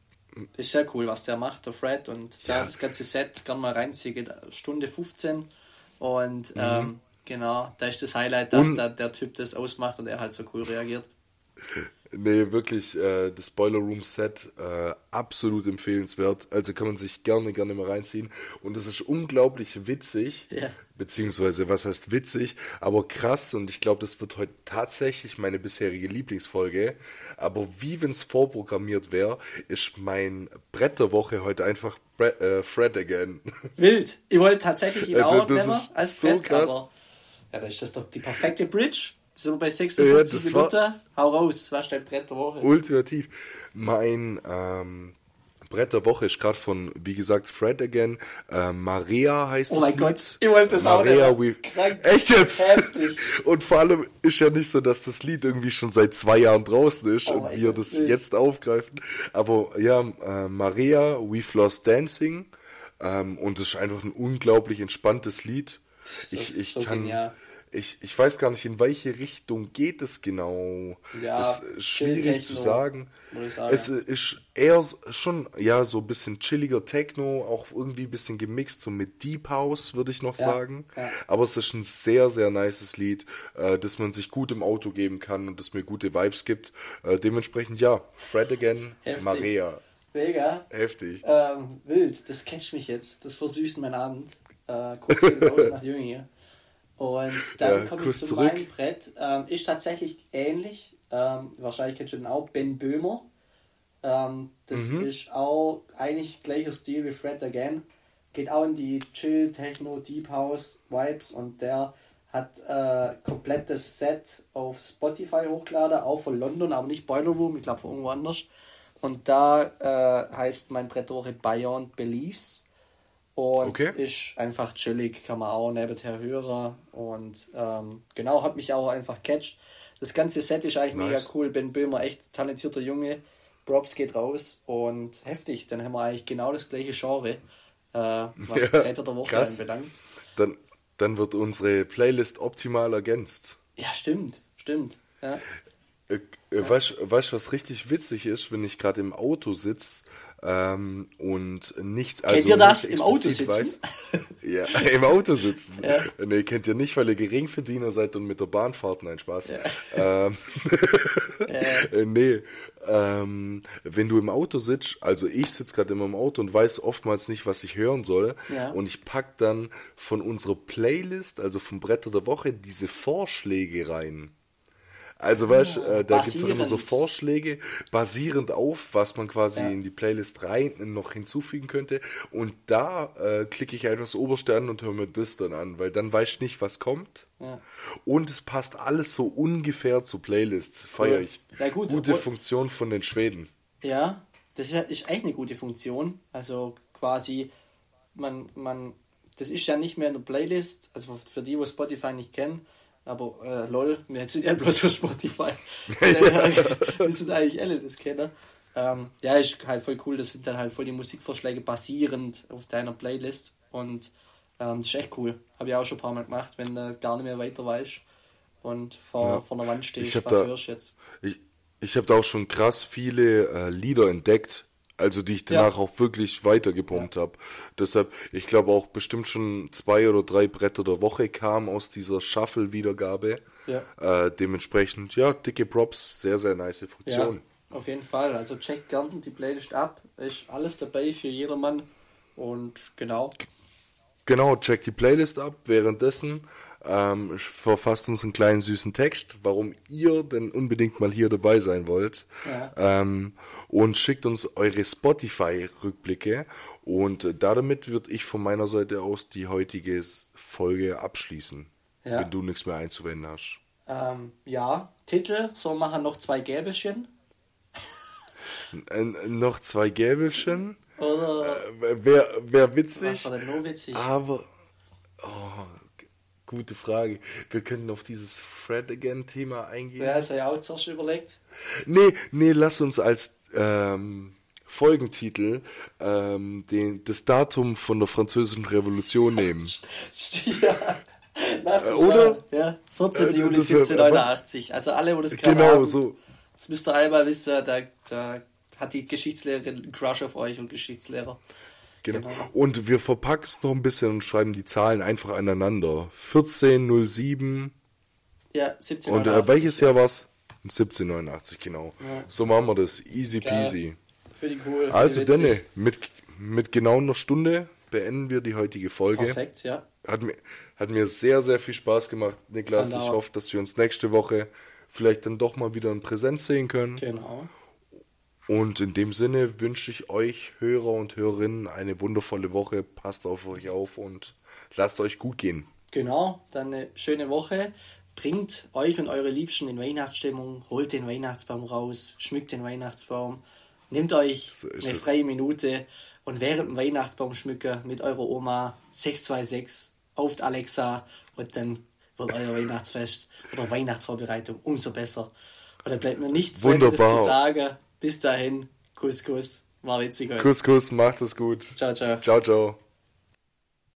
ist sehr cool, was der macht, der Fred. Und da ja. das ganze Set kann man reinziehen, Stunde 15. Und mhm. ähm, genau, da ist das Highlight, dass der, der Typ das ausmacht und er halt so cool reagiert. [LAUGHS] Nee, wirklich, äh, das Boiler Room Set äh, absolut empfehlenswert. Also kann man sich gerne, gerne mal reinziehen. Und es ist unglaublich witzig, ja. beziehungsweise was heißt witzig, aber krass. Und ich glaube, das wird heute tatsächlich meine bisherige Lieblingsfolge. Aber wie wenn es vorprogrammiert wäre, ist mein Brett der Woche heute einfach Bre äh, Fred again. [LAUGHS] Wild. Ich wollte tatsächlich ihn auch nehmen als so Brett, aber ja, das ist das doch die perfekte Bridge. Sind wir bei 56 ja, Minuten? Hau raus, was ist dein Brett der Woche? Ultimativ. Mein ähm, Brett der Woche ist gerade von, wie gesagt, Fred Again. Äh, Maria heißt es. Oh mein Lied. Gott, ich wollte das Maria auch nicht. Krank. Echt jetzt? Heftig. [LAUGHS] Und vor allem ist ja nicht so, dass das Lied irgendwie schon seit zwei Jahren draußen ist oh und wir Gott, das nicht. jetzt aufgreifen. Aber ja, äh, Maria, We've Lost Dancing. Ähm, und es ist einfach ein unglaublich entspanntes Lied. So, ich ich so kann. Genial ich, ich weiß gar nicht, in welche Richtung geht es genau. Ja, es ist schwierig zu sagen. sagen. Es ist eher schon, ja, so ein bisschen chilliger Techno, auch irgendwie ein bisschen gemixt, so mit Deep House, würde ich noch ja, sagen. Ja. Aber es ist ein sehr, sehr nices Lied, äh, das man sich gut im Auto geben kann und das mir gute Vibes gibt. Äh, dementsprechend, ja, Fred Again, Heftig. Maria. Mega. Heftig. Ähm, wild, das catcht mich jetzt. Das versüßt meinen Abend. Äh, kurz raus nach Jünger hier. Und [LAUGHS] dann ja, komme ich zu zurück. meinem Brett. Ähm, ist tatsächlich ähnlich. Ähm, wahrscheinlich kennst du den auch, Ben Böhmer. Ähm, das mhm. ist auch eigentlich gleicher Stil wie Fred Again. Geht auch in die Chill, Techno, Deep House Vibes und der hat äh, komplettes Set auf Spotify hochgeladen, auch von London, aber nicht Boiler Room, ich glaube von irgendwo anders. Und da äh, heißt mein Brett Beyond Beliefs. Und okay. ist einfach chillig, kann man auch nebenher hören. Und ähm, genau, hat mich auch einfach catcht. Das ganze Set ist eigentlich nice. mega cool. Ben Böhmer, echt talentierter Junge. Props geht raus und heftig. Dann haben wir eigentlich genau das gleiche Genre, äh, was [LAUGHS] ja, Retter der Woche anbelangt. Dann, dann wird unsere Playlist optimal ergänzt. Ja, stimmt, stimmt. Ja. Äh, äh, weißt du, was richtig witzig ist, wenn ich gerade im Auto sitze ähm, und nicht. Also kennt ihr das im Auto sitzen? Weiß, [LAUGHS] ja, im Auto sitzen. Ja. Nee, kennt ihr nicht, weil ihr Geringverdiener seid und mit der Bahn fahrt. Nein, Spaß. Ja. Ähm, [LAUGHS] ja. [LAUGHS] nee, ähm, wenn du im Auto sitzt, also ich sitze gerade immer im Auto und weiß oftmals nicht, was ich hören soll. Ja. Und ich pack dann von unserer Playlist, also vom Bretter der Woche, diese Vorschläge rein. Also weißt du, äh, da gibt es immer so Vorschläge, basierend auf, was man quasi ja. in die Playlist rein noch hinzufügen könnte. Und da äh, klicke ich einfach das oberste an und höre mir das dann an, weil dann weiß ich nicht, was kommt. Ja. Und es passt alles so ungefähr zur Playlist. Feiere ich. Ja, gut, Gute obwohl, Funktion von den Schweden. Ja, das ist, ist echt eine gute Funktion. Also quasi man, man, das ist ja nicht mehr eine Playlist, also für die, wo Spotify nicht kennen, aber äh, lol, wir [LAUGHS] sind ja bloß auf Spotify. [LAUGHS] wir sind eigentlich alle das kennen. Ähm, ja, ist halt voll cool, das sind dann halt voll die Musikvorschläge basierend auf deiner Playlist und ähm, das ist echt cool. Habe ich auch schon ein paar Mal gemacht, wenn du gar nicht mehr weiter weißt und vor, ja. vor der Wand stehst, was da, hörst du jetzt? Ich, ich habe da auch schon krass viele äh, Lieder entdeckt, also die ich danach ja. auch wirklich weitergepumpt ja. habe. Deshalb, ich glaube auch bestimmt schon zwei oder drei Bretter der Woche kamen aus dieser Shuffle-Wiedergabe. Ja. Äh, dementsprechend, ja, dicke Props, sehr, sehr nice Funktion. Ja, auf jeden Fall. Also check gerne die Playlist ab. Ist alles dabei für jedermann. Und genau. Genau, check die Playlist ab. Währenddessen ähm, verfasst uns einen kleinen süßen Text, warum ihr denn unbedingt mal hier dabei sein wollt. Ja. Ähm, und schickt uns eure Spotify-Rückblicke. Und damit würde ich von meiner Seite aus die heutige Folge abschließen. Ja. Wenn du nichts mehr einzuwenden hast. Ähm, ja, Titel, so machen noch zwei Gäbelchen. noch zwei Gäbelchen? Oder. Äh, Wäre wär witzig. Was war denn nur witzig? Aber. Oh, gute Frage. Wir könnten auf dieses Fred Again Thema eingehen. Ja, habe ich auch zuerst überlegt. Nee, nee, lass uns als ähm, Folgentitel ähm, den, das Datum von der Französischen Revolution nehmen. [LAUGHS] ja. Lass es Oder? Mal. Ja, 14. Äh, Juli 1789. Also alle, wo das gerade Genau, haben, so. Das müsst ihr einmal wissen, da, da hat die Geschichtslehrerin einen Crush auf euch und Geschichtslehrer. Genau. genau. Und wir verpacken es noch ein bisschen und schreiben die Zahlen einfach aneinander. 1407. Ja, 1789. Und äh, welches Jahr war es? 1789, genau. Ja. So machen wir das. Easy peasy. Für die cool. Also, Denne, mit, mit genau einer Stunde beenden wir die heutige Folge. Perfekt, ja. Hat mir, hat mir sehr, sehr viel Spaß gemacht, Niklas. Ich hoffe, dass wir uns nächste Woche vielleicht dann doch mal wieder in Präsenz sehen können. Genau. Und in dem Sinne wünsche ich euch, Hörer und Hörerinnen, eine wundervolle Woche. Passt auf euch auf und lasst euch gut gehen. Genau, dann eine schöne Woche. Bringt euch und eure Liebsten in Weihnachtsstimmung, holt den Weihnachtsbaum raus, schmückt den Weihnachtsbaum, nehmt euch so eine freie Minute und während dem Weihnachtsbaum schmücken mit eurer Oma 626 auf Alexa und dann wird euer [LAUGHS] Weihnachtsfest oder Weihnachtsvorbereitung umso besser. Und dann bleibt mir nichts weiteres zu sagen. Bis dahin, Kuss, Kuss. War witzig heute. Kuss, Kuss, macht es gut. Ciao, ciao. Ciao, ciao.